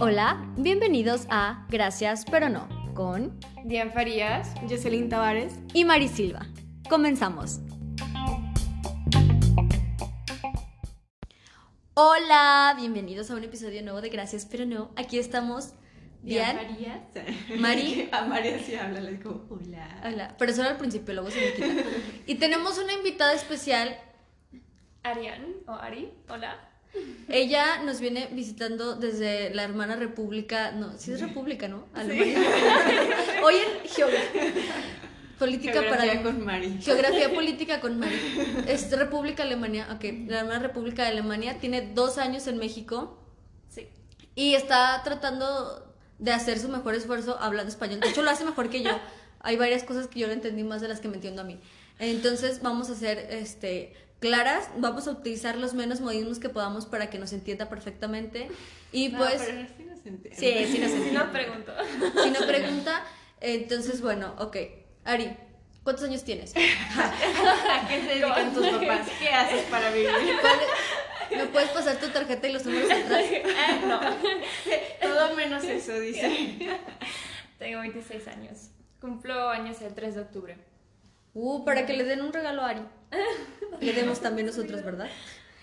Hola, bienvenidos a Gracias pero no con Diane Farías, Jocelyn Tavares y Mari Silva. Comenzamos. Hola, bienvenidos a un episodio nuevo de Gracias pero no. Aquí estamos Diane, Farías. Mari. A María sí habla, le digo, hola. Hola, pero solo al principio, luego se me quita. Y tenemos una invitada especial. Ariane o Ari, hola. Ella nos viene visitando desde la hermana república, no, sí es república, ¿no? Alemania. Hoy en geografía. Política Geografía para con Mari. Geografía política con Mari. Es República Alemania, ok. La hermana República de Alemania tiene dos años en México Sí. y está tratando de hacer su mejor esfuerzo hablando español. De hecho, lo hace mejor que yo. Hay varias cosas que yo no entendí más de las que me entiendo a mí. Entonces, vamos a hacer este, claras, vamos a utilizar los menos modismos que podamos para que nos entienda perfectamente. Y No, pues, pero sí nos entiende. sí, sí nos Si entiende. no pregunto. Si no pregunta, entonces, bueno, ok. Ari, ¿cuántos años tienes? ¿A qué se dedican tus papás? ¿Qué haces para vivir? ¿Cuál- ¿Me puedes pasar tu tarjeta y los números atrás? Eh, no. Todo menos eso, dice. Tengo 26 años. Cumplo años el 3 de octubre. Uh, para que le den un regalo a Ari. Le demos también nosotros, ¿verdad?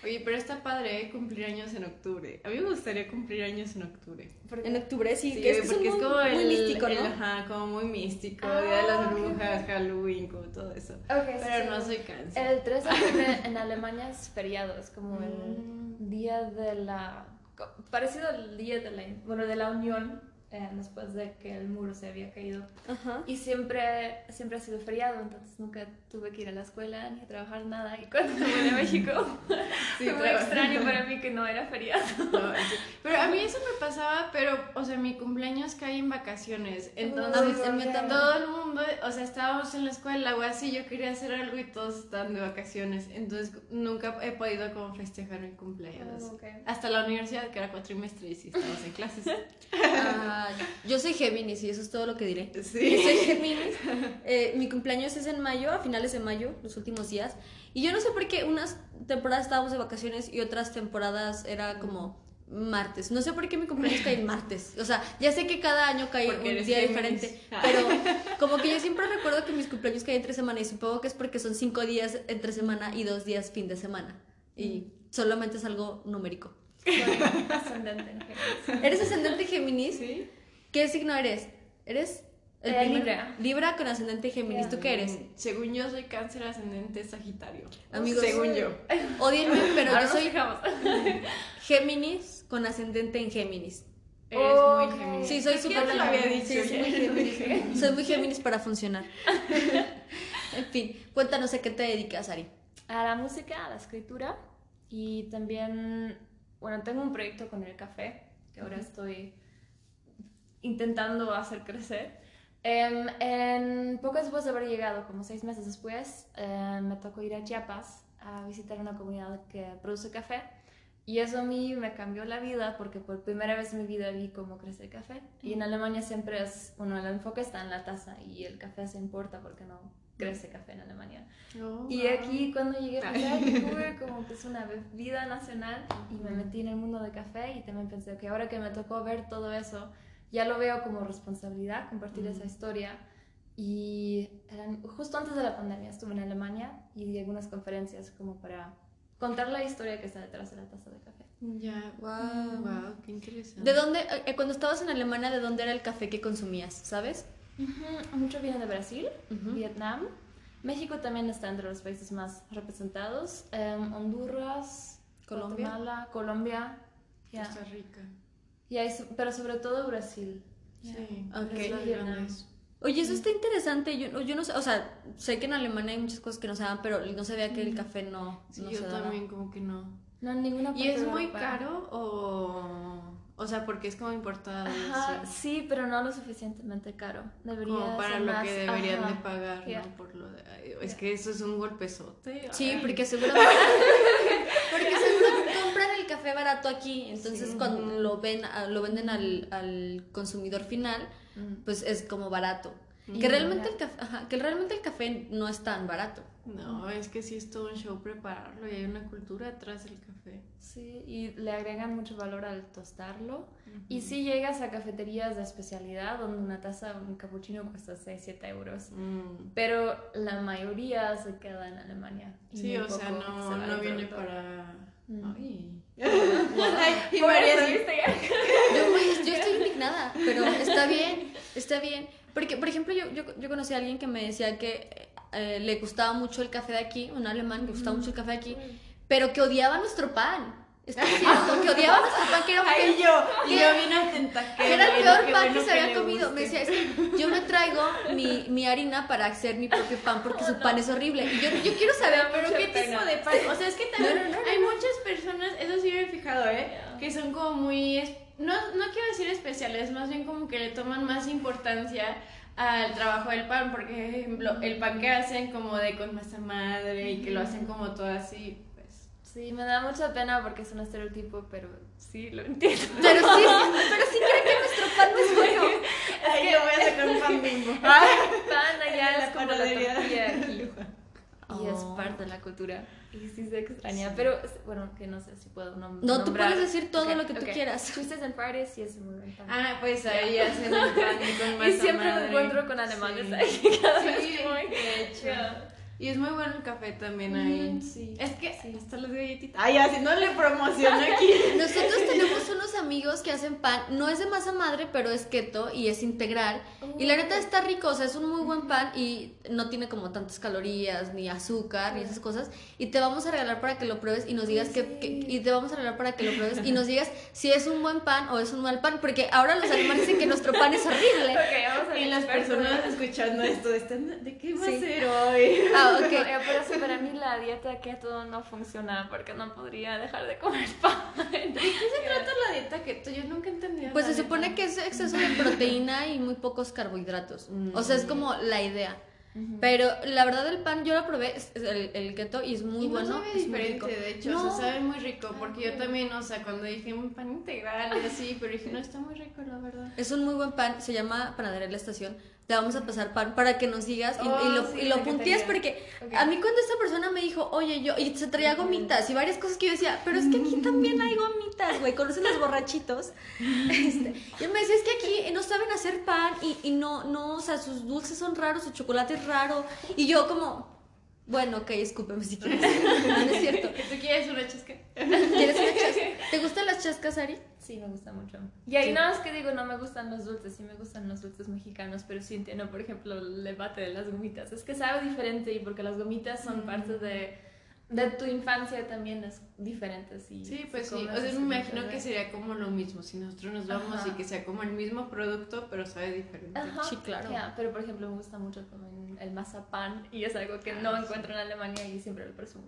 Oye, pero está padre ¿eh? cumplir años en octubre. A mí me gustaría cumplir años en octubre. En octubre, sí, Sí, que es, que porque es muy, como el, muy místico, el- ¿no? ajá, como muy místico, Ah, Día de las Brujas, Halloween, como todo eso. Ok, sí, Pero sí. no soy cáncer. El 3 de octubre en Alemania es feriado, es como Mm. el día de la... Parecido al día de la, bueno, de la unión, eh, después de que el muro se había caído. Ajá. Y siempre, siempre ha sido feriado, entonces nunca tuve que ir a la escuela ni a trabajar nada. Y cuando me vine a México, Sí, fue muy extraño para mí que no era feriado. No. Pero a mí eso me pasaba, pero, o sea, mi cumpleaños cae en vacaciones. Entonces, también. todo el mundo, o sea, estábamos en la escuela o así, yo quería hacer algo y todos estaban de vacaciones. Entonces, nunca he podido como festejar mi cumpleaños. Oh, ok. Hasta la universidad, que era cuatrimestre y sí estábamos en clases. Yo soy Géminis y eso es todo lo que diré. Sí. Soy Géminis. Eh, mi cumpleaños es en mayo, a finales de mayo, los últimos días. Y yo no sé por qué unas temporadas estábamos de vacaciones y otras temporadas era como martes. No sé por qué mi cumpleaños cae en martes. O sea, ya sé que cada año cae Porque un día Géminis. diferente. Ah. Pero como que yo siempre recuerdo que mis cumpleaños caen entre semana y supongo que es porque son cinco días entre semana y dos días fin de semana. Y solamente es algo numérico. Ascendente en Géminis. ¿Eres ascendente Géminis? ¿Sí? ¿Qué signo eres? ¿Eres? Eh, primer- Libra. Libra con ascendente Géminis. ¿Tú qué eres? Mm, Según yo, soy cáncer ascendente sagitario. Amigos, Según yo. Odienme, pero Ahora yo soy fijamos. Géminis con ascendente en Géminis. Eres muy Géminis. Sí, soy súper lo había Géminis. dicho. Sí, soy muy Géminis. Soy muy Géminis para funcionar. En fin, cuéntanos a qué te dedicas, Ari. A la música, a la escritura y también, bueno, tengo un proyecto con el café que ahora estoy intentando hacer crecer. Em, en poco después de haber llegado, como seis meses después, em, me tocó ir a Chiapas a visitar una comunidad que produce café. Y eso a mí me cambió la vida porque por primera vez en mi vida vi cómo crece el café. Y en Alemania siempre es, bueno, el enfoque está en la taza y el café se importa porque no crece café en Alemania. Oh, Y wow. aquí cuando llegué a fue como que es una bebida nacional y me metí en el mundo de café y también pensé que ahora que me tocó ver todo eso, ya lo veo como responsabilidad compartir esa historia. Y eran- justo antes de la pandemia estuve en Alemania y di algunas conferencias como para contar la historia que está detrás de la taza de café. Ya, Wow. wow, qué interesante. ¿De dónde, eh, cuando estabas en Alemania, de dónde era el café que consumías, sabes? Ujú, Mucho viene de Brasil, Ujú. Vietnam. México también está entre los países más representados. Em, Honduras, Colombia. Guatemala, Colombia. ya. Costa Rica. Y so- pero sobre todo Brasil. Ya. Sí, Ok. es las Vietnam. Oye, eso está interesante. Yo, yo no sé, o sea, sé que en Alemania hay muchas cosas que no se dan, pero no sabía que el café no, Sí, no yo se daba. también como que no. No, en ninguna ¿Y parte es de muy caro o...? O sea, porque es como importado y Ajá, sí, pero no lo suficientemente caro. Debería Como para ser lo más- que deberían ajá. de pagar. ¿no? Por lo de... Es que eso es un golpezote. Sí, ay. porque seguramente porque seguro compran el café barato aquí, entonces Sí. cuando lo ven a- lo venden al, al consumidor final, Mm. pues es como barato. Mm. Que realmente el café, ajá, que realmente el café no es tan barato. No, es que sí es todo un show prepararlo y hay una cultura atrás del café. Sí, y le agregan mucho valor al tostarlo. Y si llegas a cafeterías de especialidad donde una taza, un cappuccino cuesta 6, 7 euros. Mm. Pero la mayoría se queda en Alemania. Sí, o sea, se no, no viene para... Mm. Ay. Ay, y por María. Yo, estoy indignada, pero está bien, está bien. Porque, por ejemplo, yo, yo, yo conocí a alguien que me decía que eh, le gustaba mucho el café de aquí, un alemán que gustaba mucho el café de aquí, pero que odiaba nuestro pan. Esto es cierto, que odiaba nuestro pan, que era, Ay, que- yo, y ¿Qué? yo bien atenta. que era el peor pan bueno que se había comido. Me decía, es que yo me traigo mi, mi harina para hacer mi propio pan porque su pan es horrible. Y yo, yo quiero saber, Pero qué pena. tipo de pan. O sea, es que también No, no, no, hay muchas personas, eso sí me he fijado, ¿eh? Yeah. Que son como muy. No, no quiero decir especiales, más bien como que le toman más importancia al trabajo del pan. Porque, por ejemplo, el pan que hacen como de con masa madre y que lo hacen como todo así, pues. Sí, me da mucha pena porque es un estereotipo, pero sí, lo entiendo. pero sí, pero sí cree que nuestro pan no es bueno. Ay, yo voy a sacar un pan bimbo. pan allá es como la panadería. tortilla aquí. Y es Oh. Parte de la cultura. Y sí se extraña. Pero es- bueno, que no sé si puedo nom- No, tú nombrar. puedes decir todo Ok, lo que tú ok. quieras. Twisted and Fridays sí es muy pan. Ah, pues ahí hacen el pan con masa y siempre madre. me encuentro con alemanes Sí. ahí cada vez Sí, que voy. de hecho. Yeah. Y es muy bueno el café también ahí. Mm, sí. Es que Sí. hasta las galletitas. Ay, haciéndole promoción aquí. Nosotros tenemos unos amigos que hacen pan, no es de masa madre, pero es keto y es integral. Y la neta está rico, o sea, es un muy buen pan y no tiene como tantas calorías, ni azúcar, ni esas cosas. Y te vamos a regalar para que lo pruebes y nos digas que, que- y te vamos a regalar para que lo pruebes y nos digas si es un buen pan o es un mal pan, porque ahora los alemanes dicen que nuestro pan es horrible. Ok, vamos a Y las personas escuchando esto están, ¿de qué va Sí. a ser hoy? Ah, Ok, eh, para mí la dieta keto no funciona porque no podría dejar de comer pan. ¿De qué se trata la dieta keto? Yo nunca entendí. Pues se supone que es exceso de proteína y muy pocos carbohidratos. O sea, es como la idea. Pero la verdad el pan yo lo probé, el, el keto, y es muy y bueno. no sabe es muy rico. diferente, de hecho, No. o sea, sabe muy rico, porque yo también, o sea, cuando dije un pan integral y así, pero dije, no, está muy rico, la verdad. Es un muy buen pan, se llama Panadería La Estación. Te vamos a pasar pan para que nos digas y, Oh, y lo, sí, y lo puntees porque a mí cuando esta persona me dijo, oye, yo, y se traía gomitas y varias cosas que yo decía, pero es que aquí también hay gomitas, güey, ¿conocen los borrachitos? Este, y él me decía, es que aquí no saben hacer pan y, y no, no, o sea, sus dulces son raros, su chocolate es raro. Y yo como, bueno, ok, escúpeme si quieres. No, no es cierto. ¿Tú quieres una chasca? ¿Quieres una chasca? ¿Te gustan las chascas, Ari? Sí, me gusta mucho. Y ahí Sí. nada más que digo, no me gustan los dulces, sí me gustan los dulces mexicanos, pero sí entiendo, por ejemplo, el debate de las gomitas. Es que sabe diferente y porque las gomitas son parte de, de tu infancia también es diferente. Si Sí, pues sí, o sea, me imagino que sería como lo mismo, si nosotros nos vamos Ajá. y que sea como el mismo producto, pero sabe diferente. Ajá, Sí, claro. pero por ejemplo me gusta mucho también el mazapán y es algo que no Ah, sí. encuentro en Alemania y siempre lo presumo.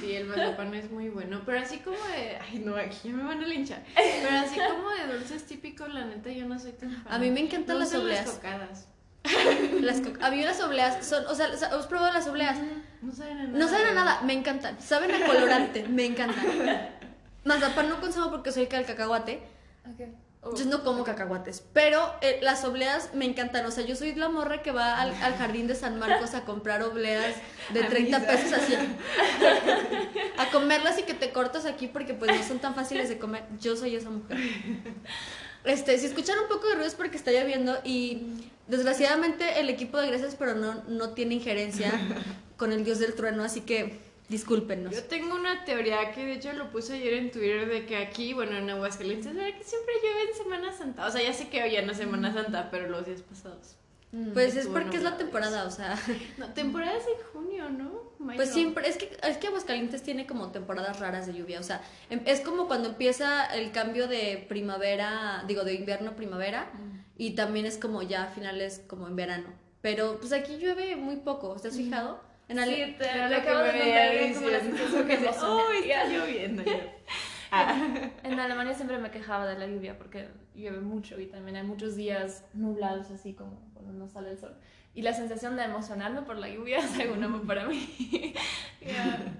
Sí, el mazapán es muy bueno, pero así como de, ay no, aquí ya me van a linchar, pero así como de dulces típicos, la neta yo no soy tan fan. A mí me encantan las obleas. Las cocadas. Las co- a mí las obleas son, o sea, ¿has probado las obleas? No saben a nada. No saben a nada, me encantan. Saben a colorante, me encantan. Mazapán no consumo porque soy del cacahuate. Okay. Entonces no como cacahuates. Pero eh, las obleas me encantan. O sea, yo soy la morra que va al, al jardín de San Marcos a comprar obleas de 30 pesos así. A comerlas y que te cortas aquí porque pues no son tan fáciles de comer. Yo soy esa mujer. Este, si escuchan un poco de ruido es porque está lloviendo y desgraciadamente el equipo de Gracias pero no, no tiene injerencia con el dios del trueno, así que discúlpenos. Yo tengo una teoría que de hecho lo puse ayer en Twitter de que aquí, bueno, en Aguascalientes, ¿verdad que siempre llueve en Semana Santa? O sea, ya sé que hoy ya no es Semana Santa, pero los días pasados. Pues es porque es la temporada, o sea, No, temporada es en junio, ¿no? Mayo. pues siempre, es que, es que Aguascalientes tiene como temporadas raras de lluvia, o sea, em- es como cuando empieza el cambio de primavera, digo, de invierno a primavera, y también es como ya a finales como en verano, pero pues aquí llueve muy poco, ¿te has fijado? En Ale- Sí, te, lo acabo de como la sensación que se ¡Oh, está lloviendo! En Alemania siempre me quejaba de la lluvia porque llueve mucho y también hay muchos días nublados así como cuando no sale el sol. Y la sensación de emocionarme por la lluvia es algo nuevo para mí. Ya.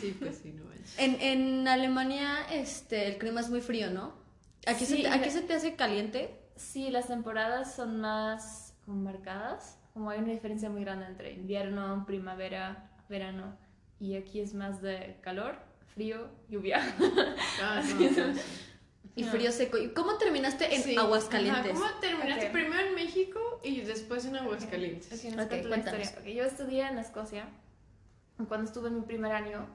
Sí, pues sí, no manches. En, en Alemania este, el clima es muy frío, ¿no? Aquí, se Sí, te, aquí se te hace caliente. Sí, las temporadas son más como marcadas, como hay una diferencia muy grande entre invierno, primavera, verano. Y aquí es más de calor, frío, lluvia. Ah, no. Y frío seco. ¿Y cómo terminaste en Sí. Aguascalientes? Ajá, ¿Cómo terminaste primero en México y después en Aguascalientes? Ok, les Ok, cuento la cuéntanos. historia. Ok, yo estudié en Escocia. Cuando estuve en mi primer año,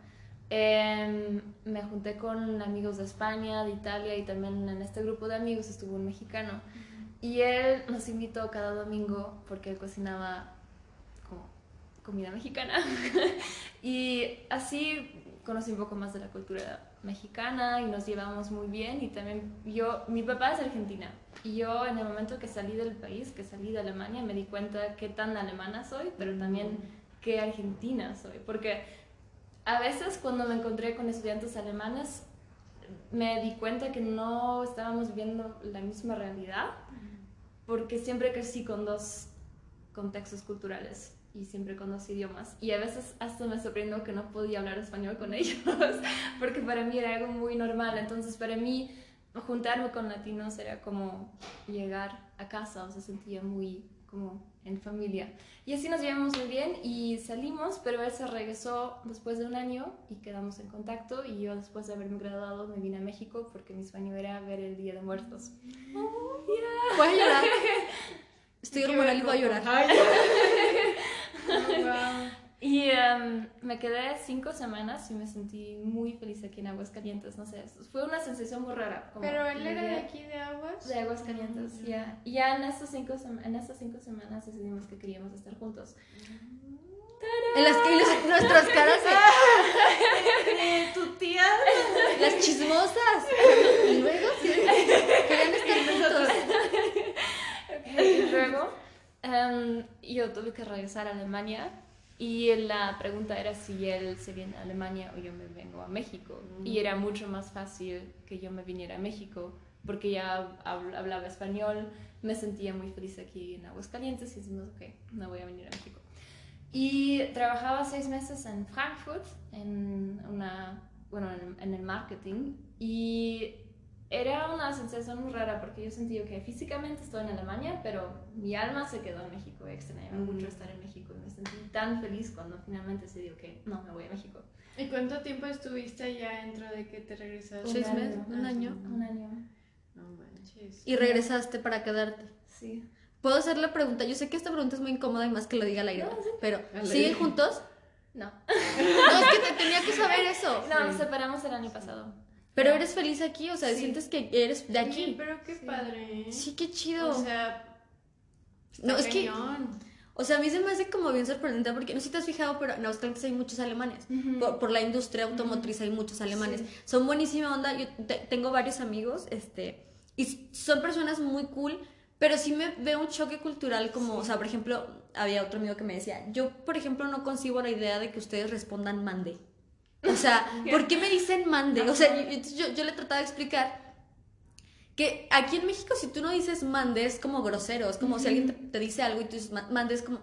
em, me junté con amigos de España, de Italia y también en este grupo de amigos estuvo un mexicano. Y él nos invitó cada domingo porque él cocinaba como comida mexicana. y así conocí un poco más de la cultura mexicana y nos llevamos muy bien. Y también yo, mi papá es argentina. Y yo en el momento que salí del país, que salí de Alemania, me di cuenta qué tan alemana soy, pero también qué argentina soy. Porque a veces cuando me encontré con estudiantes alemanes, me di cuenta que no estábamos viviendo la misma realidad, porque siempre crecí con dos contextos culturales y siempre con dos idiomas. Y a veces hasta me sorprendió que no podía hablar español con ellos, porque para mí era algo muy normal. Entonces, para mí, juntarme con latinos era como llegar a casa, o sea, sentía muy como en familia. Y así nos llevamos muy bien y salimos, pero él se regresó después de un año y quedamos en contacto y yo después de haberme graduado me vine a México porque mi sueño era ver el Día de Muertos. Voy a llorar. Estoy Qué hormonal y voy a llorar. Oh, wow. Y em, me quedé cinco semanas y me sentí muy feliz aquí en Aguascalientes, no sé, fue una sensación muy rara. como Pero él era de aquí de Aguas. De Aguascalientes, Mm. ya. Y ya en esas, cinco en cinco semanas decidimos que queríamos estar juntos. En las que los- nuestras caras de Tu tía. las chismosas. Y luego sí, querían estar juntos. Y luego em, yo tuve que regresar a Alemania y la pregunta era si él se viene a Alemania o yo me vengo a México. Y era mucho más fácil que yo me viniera a México porque ya habl- hablaba español, me sentía muy feliz aquí en Aguascalientes y decimos, ok, me voy a venir a México. Y trabajaba seis meses en Frankfurt, en, una, bueno, en, en el marketing, y era una sensación muy rara porque yo sentía que físicamente estoy en Alemania, pero mi alma se quedó en México. Extrañaba Mm. mucho estar en México y me sentí tan feliz cuando finalmente se dio que no, me voy a México. ¿Y cuánto tiempo estuviste allá dentro de que te regresaste? Seis Un meses, año. un año. Un año. No manches. Y regresaste para quedarte. Sí. Puedo hacer la pregunta. Yo sé que esta pregunta es muy incómoda y más que lo diga al aire. No, sí. Pero, Al ¿siguen juntos? No. No, es que te tenía que saber eso. No, nos separamos el año pasado. Pero eres feliz aquí, o sea, Sí. sientes que eres de aquí. pero qué Sí. padre. Sí, qué chido. O sea, no, es que, o sea, a mí se me hace como bien sorprendente porque no sé si te has fijado, pero en Aguascalientes hay muchos alemanes. Ujú. Por, por la industria automotriz hay muchos alemanes. Sí. Son buenísima onda. Yo te- tengo varios amigos, este, y son personas muy cool, pero sí me veo un choque cultural como, o sea, por ejemplo, había otro amigo que me decía, yo, por ejemplo, no concibo la idea de que ustedes respondan mande. O sea, ¿por qué me dicen mande? O sea, yo, yo, yo le trataba de explicar que aquí en México si tú no dices mande es como grosero, es como si alguien te, te dice algo y tú dices ma- mande es como...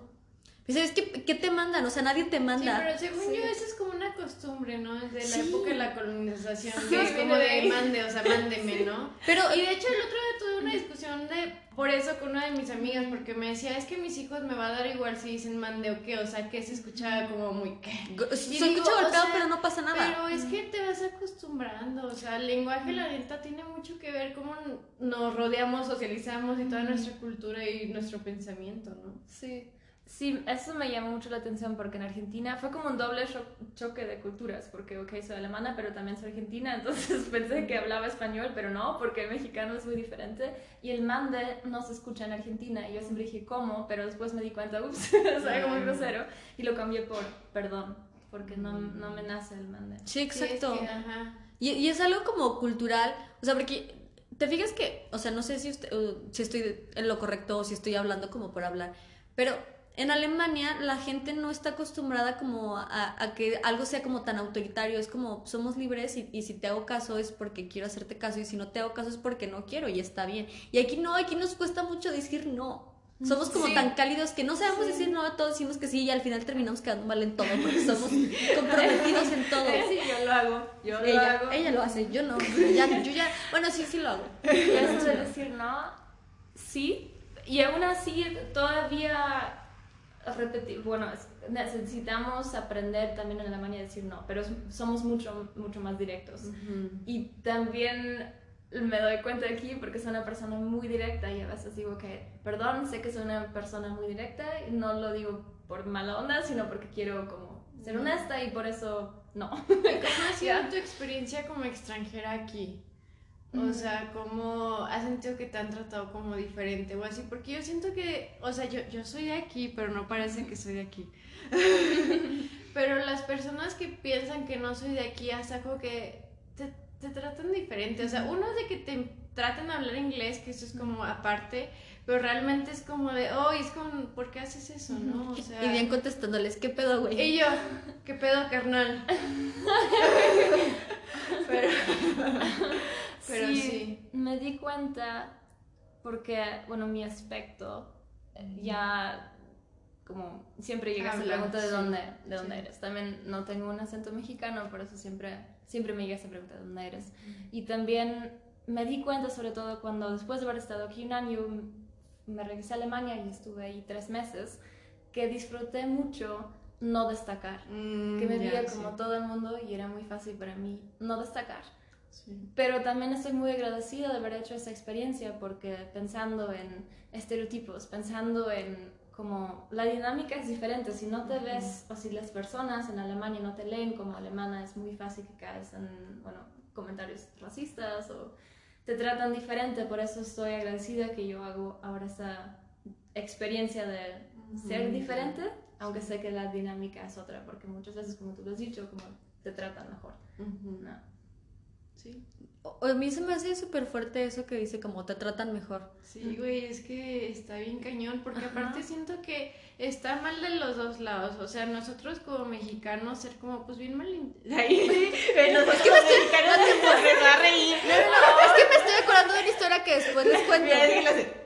Dices, ¿qué, ¿qué te mandan? O sea, nadie te Sí, manda. pero según Sí. yo eso es como una costumbre, ¿no? Desde la Sí. época de la colonización, Sí, que es como de mande, o sea, mándeme, ¿no? Pero Y de hecho el otro día tuve una discusión de por eso con una de mis amigas, porque me decía, es que mis hijos me va a dar igual si dicen mande o qué, o sea, que se escuchaba como muy qué. Se escucha o golpeado, sea, pero no pasa nada. Pero es que te vas acostumbrando, o sea, el lenguaje, la neta, tiene mucho que ver cómo nos rodeamos, socializamos y toda nuestra cultura y nuestro pensamiento, ¿no? Sí. Sí, eso me llama mucho la atención porque en Argentina fue como un doble cho- choque de culturas, porque, ok, soy alemana, pero también soy argentina, entonces pensé que hablaba español, pero no, porque el mexicano es muy diferente y el mande no se escucha en Argentina. Y yo siempre dije, ¿cómo? Pero después me di cuenta, ups, es algo muy grosero, y lo cambié por perdón, porque no, no me nace el mande. Sí, Sí, es exacto. que, ajá. Y, y es algo como cultural, o sea, porque te fijas que, o sea, no sé si, usted- uh, si estoy en lo correcto o si estoy hablando como por hablar, pero en Alemania la gente no está acostumbrada como a, a que algo sea como tan autoritario, es como somos libres y, y si te hago caso es porque quiero hacerte caso y si no te hago caso es porque no quiero y está bien. Y aquí no, aquí nos cuesta mucho decir no. Somos como Sí. tan cálidos que no sabemos decir no a todos, decimos que sí y al final terminamos quedando mal en todo porque somos comprometidos en todo. Sí, yo lo hago, yo lo Ella, hago. ella lo hace, yo no. Ya, yo ya, bueno, sí, sí lo hago. Eso de decir no, sí. Y aún así todavía repetir, bueno, es- necesitamos aprender también en Alemania a decir no, pero somos mucho, mucho más directos. Y también me doy cuenta aquí porque soy una persona muy directa y a veces digo que, perdón, sé que soy una persona muy directa y no lo digo por mala onda, sino porque quiero como ser honesta y por eso no. ¿Cómo ha sido tu experiencia como extranjera aquí? O sea, ¿cómo has sentido que te han tratado como diferente o así? Porque yo siento que, o sea, yo, yo soy de aquí, pero no parece que soy de aquí. pero las personas que piensan que no soy de aquí, hasta como que te, te tratan diferente. O sea, uno es de que te traten de hablar inglés, que eso es como aparte, pero realmente es como de, oh, es como, ¿por qué haces eso, no? O sea, Y bien contestándoles, ¿qué pedo, güey? y yo, ¿qué pedo, carnal? pero, pero sí. Me di cuenta porque, bueno, mi aspecto ya como siempre llega esa pregunta de sí, dónde, de dónde sí. eres. También no tengo un acento mexicano, por eso siempre, siempre me llega esa pregunta de dónde eres. Y también me di cuenta, sobre todo cuando después de haber estado aquí un año, me regresé a Alemania y estuve ahí tres meses, que disfruté mucho no destacar. Mm, Que me veía sí. como todo el mundo y era muy fácil para mí no destacar. Sí. Pero también estoy muy agradecida de haber hecho esa experiencia porque pensando en estereotipos, pensando en como la dinámica es diferente, si no te ves o si las personas en Alemania no te leen como alemana es muy fácil que caes en, bueno, comentarios racistas o te tratan diferente, por eso estoy agradecida que yo hago ahora esa experiencia de ser Ujú. diferente, aunque sé que la dinámica es otra, porque muchas veces, como tú lo has dicho, como te tratan mejor. Ujú. ¿no? Sí. O- A mí se me hace súper fuerte eso que dice como te tratan mejor. Sí, güey, es que está bien cañón, porque Ajá. aparte siento que está mal de los dos lados, o sea, nosotros como mexicanos ser como, pues bien mal... Ahí, nosotros Es que me estoy- mexicanos nos va a reír. Es que me estoy acordando de una historia que después les cuento.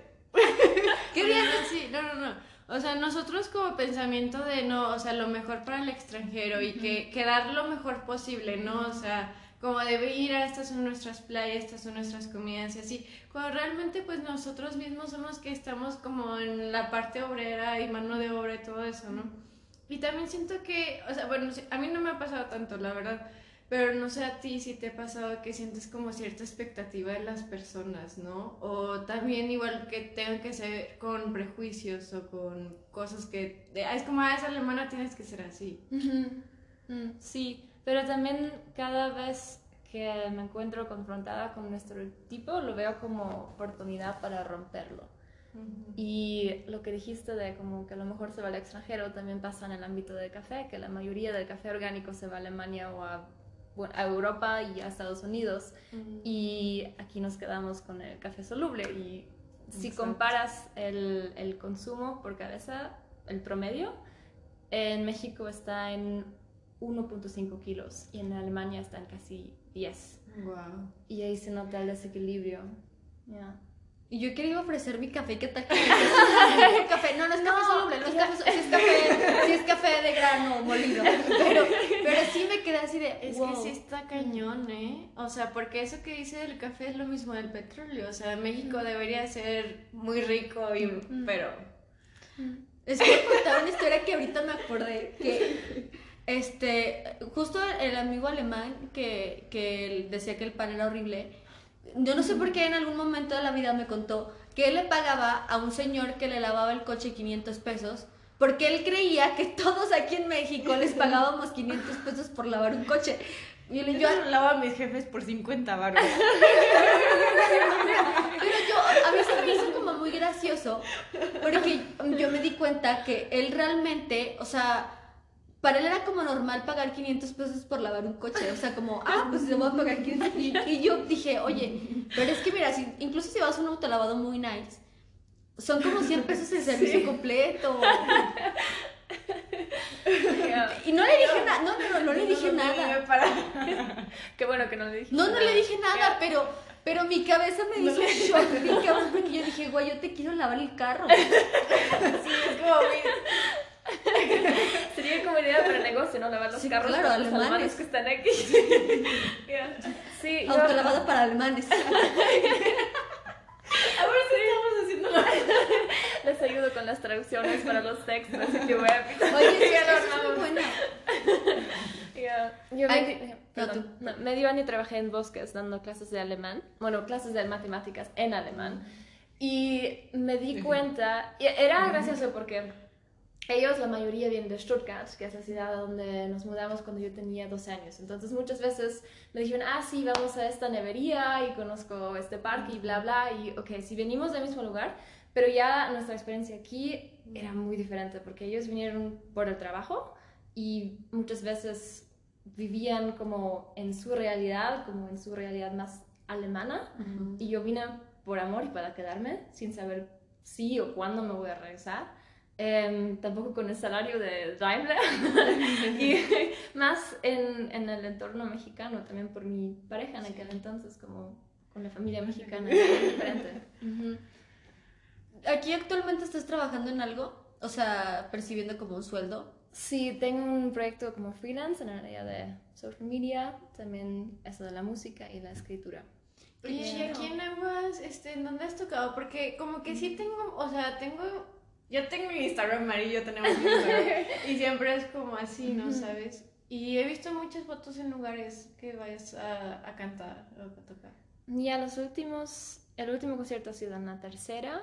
Qué bien. Sí, no, no, no. O sea, nosotros como pensamiento de no, o sea, lo mejor para el extranjero y que, que dar lo mejor posible, ¿no? O sea, como de a estas son nuestras playas, estas son nuestras comidas y así. Cuando realmente pues nosotros mismos somos que estamos como en la parte obrera y mano de obra y todo eso, ¿no? Y también siento que, o sea, bueno, a mí no me ha pasado tanto, la verdad, pero no sé a ti si te ha pasado que sientes como cierta expectativa de las personas, ¿no? O también igual que tengan que ser con prejuicios o con cosas que... de, "Ah, es como, ah, es alemana, tienes que ser así. Mm, Sí, pero también cada vez que me encuentro confrontada con un estereotipo lo veo como oportunidad para romperlo. Y lo que dijiste de como que a lo mejor se va al extranjero también pasa en el ámbito del café, que la mayoría del café orgánico se va a Alemania o a, bueno, a Europa y a Estados Unidos y aquí nos quedamos con el café soluble y si Exacto. comparas el, el consumo por cabeza, el promedio, en México está en 1.5 kilos y en Alemania está en casi 10 Wow. y ahí se nota el desequilibrio. Ya. Y yo quería ofrecer mi café, ¿qué tal? que el café, no, no es café No, soluble, no es café, sí es café, sí es café de grano molido. Pero, pero sí me quedé así de, Es wow. que sí está cañón, ¿eh? O sea, porque eso que dice del café es lo mismo del petróleo. O sea, México debería ser muy rico, y, pero... Les voy a contar una historia que ahorita me acordé que este justo el amigo alemán que, que decía que el pan era horrible yo no sé por qué en algún momento de la vida me contó que él le pagaba a un señor que le lavaba el coche 500 pesos porque él creía que todos aquí en México les pagábamos 500 pesos por lavar un coche y yo, le- yo Yo lavo a mis jefes por 50 baros. Pero yo, a mí se me hizo como muy gracioso, porque yo me di cuenta que él realmente, o sea, para él era como normal pagar 500 pesos por lavar un coche, o sea, como, ah, pues le voy a pagar 500. Y, y yo dije, oye, pero es que mira, si, incluso si vas a un autolavado muy nice, son como 100 pesos el servicio completo. Y no le dije nada, no, no, no, no le dije nada. Qué bueno que no le dije. No, no le dije nada, pero, pero mi cabeza me hizo un shock bien cabrón porque yo dije, güey, yo te quiero lavar el carro. Sí, es como. Sería como idea para el negocio, ¿no? Lavar los Sí, carros claro, para los alemanes. alemanes que están aquí. Sí, yo- Autolavado para alemanes. Ahora sí estamos haciendo la... les ayudo con las traducciones para los textos de sitio web. Oye, sí, es muy buena. Yeah. Yo Ay, medio, no, no, medio año trabajé en bosques dando clases de alemán, bueno, clases de matemáticas en alemán. Y me di cuenta, y era gracioso porque ellos, la mayoría vienen de Stuttgart, que es la ciudad donde nos mudamos cuando yo tenía 12 años. Entonces muchas veces me dijeron, ah, sí, vamos a esta nevería y conozco este parque y bla, bla. Y ok, si venimos del mismo lugar, pero ya nuestra experiencia aquí era muy diferente porque ellos vinieron por el trabajo y muchas veces vivían como en su realidad, como en su realidad más alemana. Y yo vine por amor y para quedarme, sin saber si o cuándo me voy a regresar. Em, tampoco con el salario de Daimler. y más en, en, el entorno mexicano, también por mi pareja en aquel entonces, como con la familia mexicana, diferente. Ujú. ¿Aquí actualmente estás trabajando en algo? O sea, percibiendo como un sueldo. Sí, tengo un proyecto como freelance en el área de social media, también eso de la música y la escritura. Oye, ¿y aquí en Aguas, este, en dónde has tocado? Porque como que sí tengo, o sea, tengo, yo tengo mi Instagram, Mari y yo tenemos Instagram, y siempre es como así, ¿no sabes? Y he visto muchas fotos en lugares que vayas a, a cantar o a tocar. Ya los últimos, el último concierto ha sido en la tercera,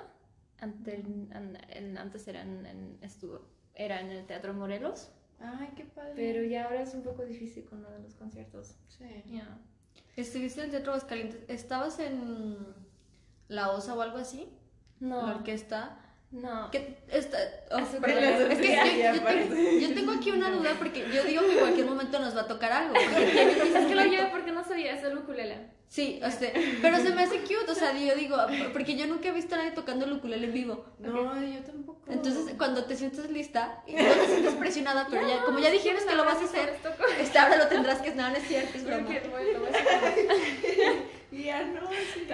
ante- en- en- antes era en, en- estuvo, era en el Teatro Morelos, Ay, qué padre. pero ya ahora es un poco difícil con lo de los conciertos. Sí. Ya. Estuviste en el Teatro Aguascalientes. ¿Estabas en La Osa o algo así? La No, orquesta. No. ¿Qué está? oh, es que yo, yo tengo, yo tengo aquí una duda porque yo digo que en cualquier momento nos va a tocar algo. tiene que Es que lo llevé porque no sabía, el ukulele. Sí, o sea, pero se me hace cute, o sea, yo digo, porque yo nunca he visto a nadie tocando el ukulele en vivo. No, yo tampoco. Entonces, cuando te sientes lista, no te sientes presionada, pero ya, como ya dijeron que lo vas a hacer, tocó. este, ahora lo tendrás que... No, no es cierto, es broma. Ya no, sí.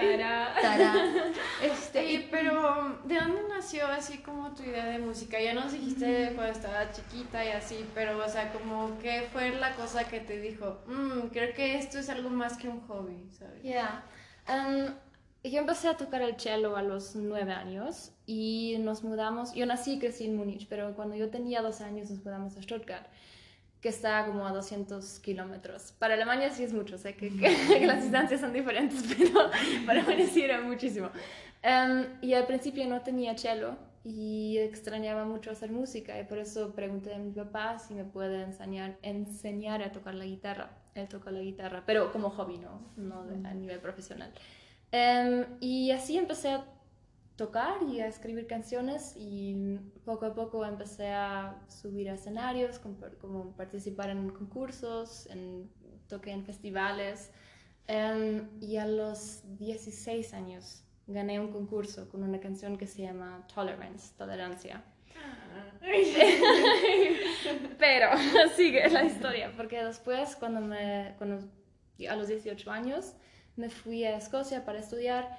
Este, pero ¿de dónde nació así como tu idea de música? Ya nos dijiste cuando estaba chiquita y así, pero o sea, como qué fue la cosa que te dijo, "Mm, creo que esto es algo más que un hobby, ¿sabes? Ya. Em, yo empecé a tocar el cello a los nueve años y nos mudamos. Yo nací y crecí en Múnich, pero cuando yo tenía dos años nos mudamos a Stuttgart, que está como a 200 kilómetros. Para Alemania sí es mucho, sé que, que- que las distancias son diferentes, pero para Alemania sí era muchísimo. Em, y al principio no tenía cello y extrañaba mucho hacer música y por eso pregunté a mi papá si me puede enseñar, enseñar a tocar la guitarra. Él toca la guitarra, pero como hobby, no, no de- a nivel profesional. Em, y así empecé a tocar y a escribir canciones y poco a poco empecé a subir a escenarios, como, participar en concursos, en, toqué en festivales. Em, y a los 16 años gané un concurso con una canción que se llama Tolerance, Tolerancia. Pero sigue la historia, porque después, cuando me, cuando, a los 18 años, me fui a Escocia para estudiar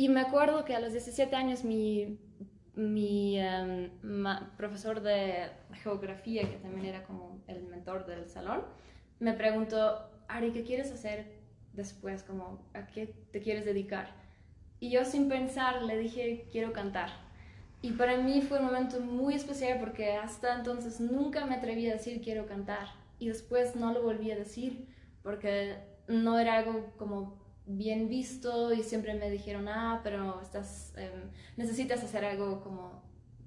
y me acuerdo que a los 17 años mi, mi em, ma- profesor de geografía, que también era como el mentor del salón, me preguntó, Ari, ¿qué quieres hacer después? Como, ¿A qué te quieres dedicar? Y yo sin pensar le dije, quiero cantar. Y para mí fue un momento muy especial porque hasta entonces nunca me atreví a decir quiero cantar. Y después no lo volví a decir porque no era algo como bien visto y siempre me dijeron, ah, pero estás, em, necesitas hacer algo como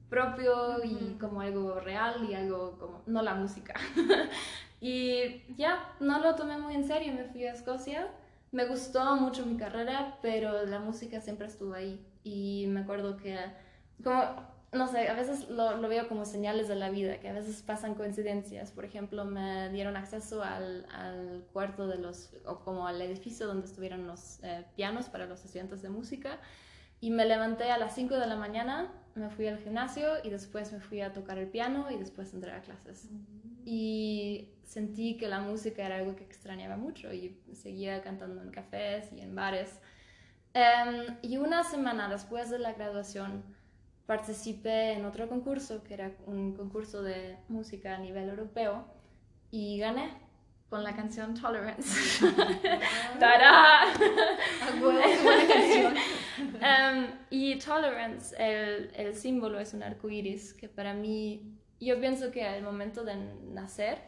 propio y como algo real y algo como, no la música. y ya, no lo tomé muy en serio, me fui a Escocia. Me gustó mucho mi carrera, pero la música siempre estuvo ahí. Y me acuerdo que como, no sé, a veces lo, lo veo como señales de la vida, que a veces pasan coincidencias. Por ejemplo, me dieron acceso al, al cuarto de los, o como al edificio donde estuvieron los eh, pianos para los estudiantes de música. Y me levanté a las 5 de la mañana, me fui al gimnasio y después me fui a tocar el piano y después entré a clases. Y sentí que la música era algo que extrañaba mucho y seguía cantando en cafés y en bares. Em, y una semana después de la graduación participé en otro concurso, que era un concurso de música a nivel europeo, y gané con la canción Tolerance. ¡Tará! A huevo, qué buena canción. Em, y Tolerance, el, el símbolo es un arco iris que para mí, yo pienso que al momento de nacer,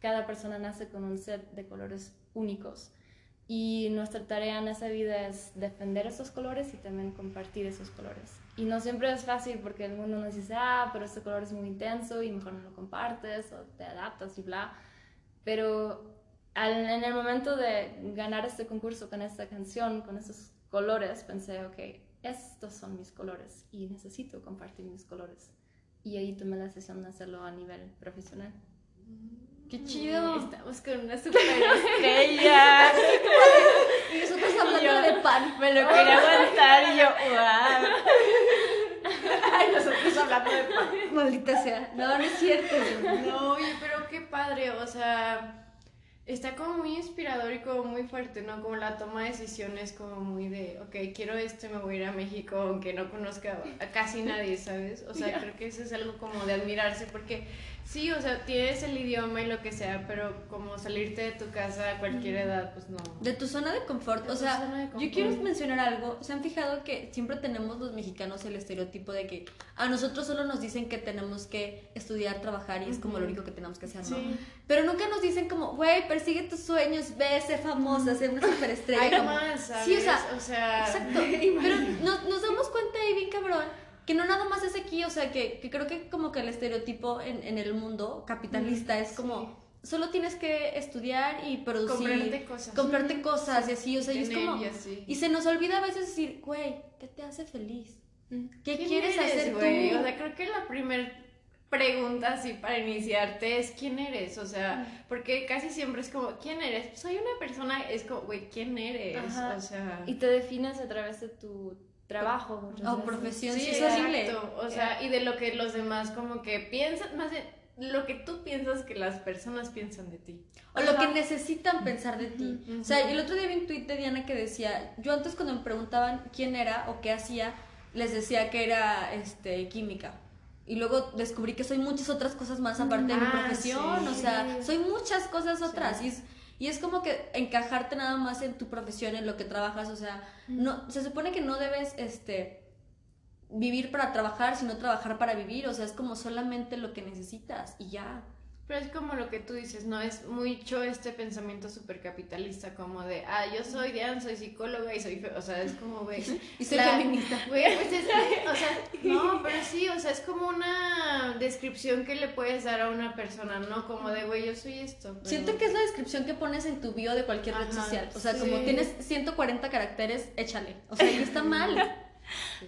cada persona nace con un set de colores únicos. Y nuestra tarea en esa vida es defender esos colores y también compartir esos colores. Y no siempre es fácil porque el mundo nos dice, ah, pero este color es muy intenso y mejor no lo compartes o te adaptas y bla. Pero al- en el momento de ganar este concurso con esta canción, con esos colores, pensé, ok, estos son mis colores y necesito compartir mis colores. Y ahí tomé la decisión de hacerlo a nivel profesional. Qué chido. Estamos con una super estrella. Y nosotros hablando de pan. Me lo quería aguantar y yo, wow. Ay, nosotros hablando de pan. Maldita sea. No, no es cierto. No, oye, pero qué padre, o sea, está como muy inspirador y como muy fuerte, ¿no? Como la toma de decisiones como muy de, ok, quiero esto y me voy a ir a México, aunque no conozca a casi nadie, ¿sabes? O sea, creo que eso es algo como de admirarse, porque sí, o sea, tienes el idioma y lo que sea, pero como salirte de tu casa a cualquier edad, pues no. De tu zona de confort. De O sea, de yo confort. quiero mencionar algo. ¿Se han fijado que siempre tenemos los mexicanos el estereotipo de que a nosotros solo nos dicen que tenemos que estudiar, trabajar y es como lo único que tenemos que hacer, ¿no? Sí. Pero nunca nos dicen como, güey, persigue tus sueños, ve, sé famosa, sé una superestrella. Hay como- más, ¿sabes? Sí, o sea, o sea Exacto. Pero nos, nos damos cuenta ahí bien cabrón que no nada más es aquí, o sea, que, que creo que como que el estereotipo en, en el mundo capitalista es como, solo tienes que estudiar y producir. Comprarte cosas. comprarte cosas y así, o sea, y es como... y así. Y se nos olvida a veces decir, güey, ¿qué te hace feliz? ¿Qué ¿Quién quieres eres, hacer güey? tú? O sea, creo que la primer pregunta así para iniciarte es ¿quién eres? O sea, porque casi siempre es como ¿quién eres? Soy una persona, es como, güey, ¿quién eres? Ajá. O sea, Y te defines a través de tu trabajo. muchas O veces. profesión, sí, es horrible. exacto. O sea, y de lo que los demás como que piensan, más de lo que tú piensas que las personas piensan de ti. O lo que necesitan pensar de ti. O sea, el otro día vi un tweet de Diana que decía, yo antes cuando me preguntaban quién era o qué hacía, les decía que era este química. Y luego descubrí que soy muchas otras cosas más aparte de mi Ah, profesión. sí. O sea, soy muchas cosas otras. Y, es, y es como que encajarte nada más en tu profesión, en lo que trabajas. O sea, no, se supone que no debes este vivir para trabajar, sino trabajar para vivir. O sea, es como solamente lo que necesitas y ya. Pero es como lo que tú dices, ¿no? Es mucho este pensamiento súper capitalista, como de, ah, yo soy Diana, soy psicóloga y soy, fe-". o sea, es como, güey. Y soy la- feminista. Güey, pues es que, o sea, no, pero sí, o sea, es como una descripción que le puedes dar a una persona, ¿no? Como de, güey, yo soy esto. pero- Siento que es la descripción que pones en tu bio de cualquier red Ajá, social. O sea, sí. como tienes 140 caracteres, échale. O sea, y está mal.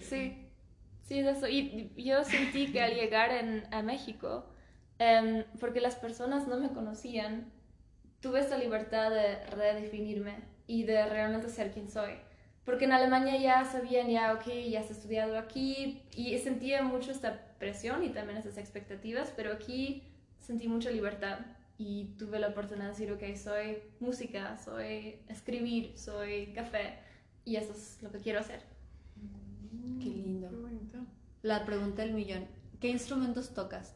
Sí, sí, es eso. Y yo sentí que al llegar en, a México, em, porque las personas no me conocían, tuve esta libertad de redefinirme y de realmente ser quien soy. Porque en Alemania ya sabían, ya, ok, ya has estudiado aquí, y sentía mucho esta presión y también esas expectativas, pero aquí sentí mucha libertad y tuve la oportunidad de decir, ok, soy música, soy escribir, soy café, y eso es lo que quiero hacer. Qué lindo. Qué bonito. La pregunta del millón. ¿Qué instrumentos tocas?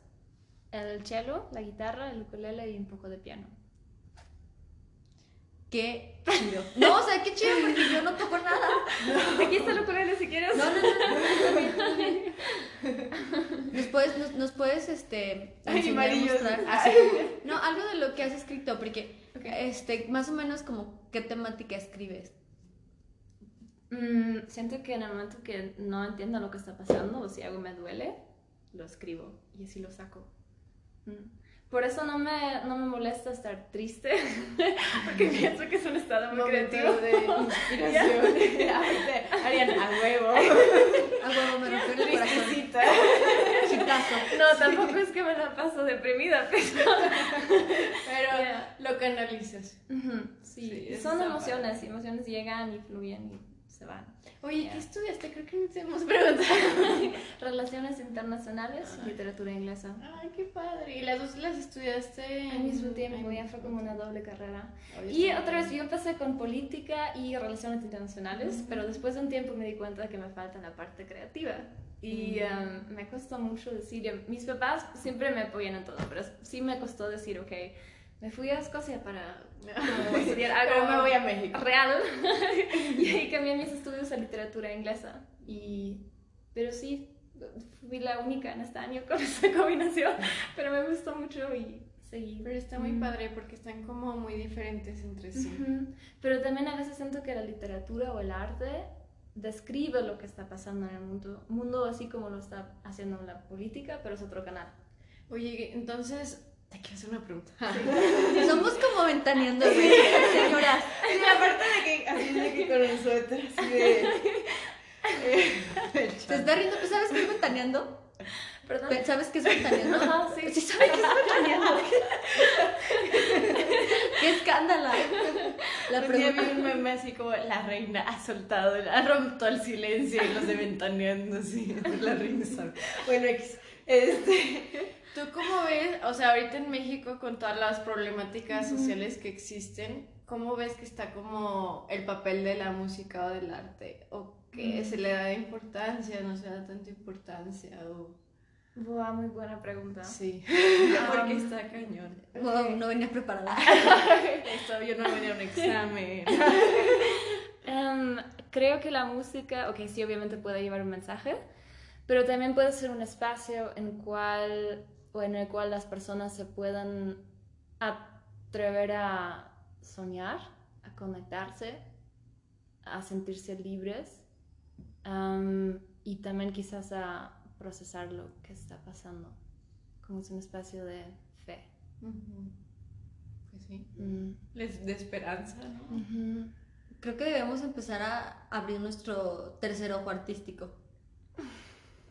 El cello, la guitarra, el ukulele y un poco de piano. Qué chido. No, o sea, qué chido porque yo no toco nada. Aquí está el ukulele si quieres. No, no, no. Nos puedes, nos, nos puedes, este, enseñar, mostrar, así, no, algo de lo que has escrito, porque, este, más o menos como, ¿qué temática escribes? Mm, siento que en el momento que no entiendo lo que está pasando o si algo me duele, lo escribo y así lo saco. Mm. Por eso no me, no me molesta estar triste, porque pienso que es un estado muy Momento creativo. de inspiración. Ariana, a huevo. A huevo, me rompió el corazón. Tristecita. Chitazo. No, tampoco es que me la paso deprimida, pero... Pero Yeah. lo canalizas. Sí, son emociones, y emociones llegan y fluyen y se van. Oye, Yeah. ¿qué estudiaste? Creo que no te hemos preguntado. Relaciones internacionales y literatura inglesa. Ay, qué padre. ¿Y las dos las estudiaste Al mismo tiempo, ya fue como una doble carrera. Y otra vez, yo empecé con política y relaciones internacionales, pero después de un tiempo me di cuenta que me falta la parte creativa. Y um, me costó mucho decir, mis papás siempre me apoyan en todo, pero sí me costó decir, ok, me fui a Escocia para estudiar algo Pero me voy a México. real. y ahí cambié mis estudios a literatura inglesa. Y, pero sí, fui la única en este año con esa combinación, pero me gustó mucho y seguí. Pero está muy Mm. padre porque están como muy diferentes entre sí. Ujú. Pero también a veces siento que la literatura o el arte describe lo que está pasando en el mundo, mundo así como lo está haciendo la política, pero es otro canal. Oye, entonces, te quiero hacer una pregunta. Somos como ventaneando. Señoras. Aparte de que, así de que con el suéter, así de... ¿Te está riendo? ¿Tú sabes qué es ventaneando? ¿Perdón? ¿Sabes qué es ventaneando? Sí. Sí, ¿sabes qué es ventaneando? ¡Qué escándalo! La Un día vi un meme así como la reina ha soltado, ha roto el silencio y los de ventaneando así. La reina sabe. Bueno, X. Este, ¿tú cómo ves, o sea, ahorita en México con todas las problemáticas sociales que existen, cómo ves que está como el papel de la música o del arte? ¿O que se le da importancia, no se da tanta importancia? O... Buah, muy buena pregunta. Sí, Um, porque está cañón. Wow, no venía preparada. Esto, yo no venía a un examen. Em, creo que la música, ok, sí, obviamente puede llevar un mensaje, pero también puede ser un espacio en, cual, o en el cual las personas se puedan atrever a soñar, a conectarse, a sentirse libres am, y también quizás a procesar lo que está pasando, como es un espacio de fe. Pues sí, Mm. les de esperanza. Creo que debemos empezar a abrir nuestro tercer ojo artístico.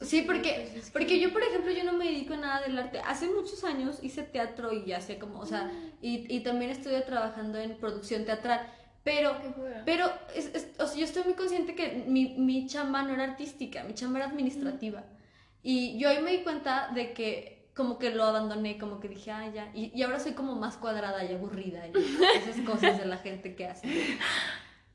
Sí, porque, Pues es que- porque yo, por ejemplo, yo no me dedico a nada del arte. Hace muchos años hice teatro y ya sé como, o sea, y, y también estuve trabajando en producción teatral. Pero, pero es, es- o sea, yo estoy muy consciente que mi, mi chamba no era artística, mi chamba era administrativa. Y yo ahí me di cuenta de que como que lo abandoné, como que dije, ah, ya. Y, y ahora soy como más cuadrada y aburrida y esas cosas de la gente que hace.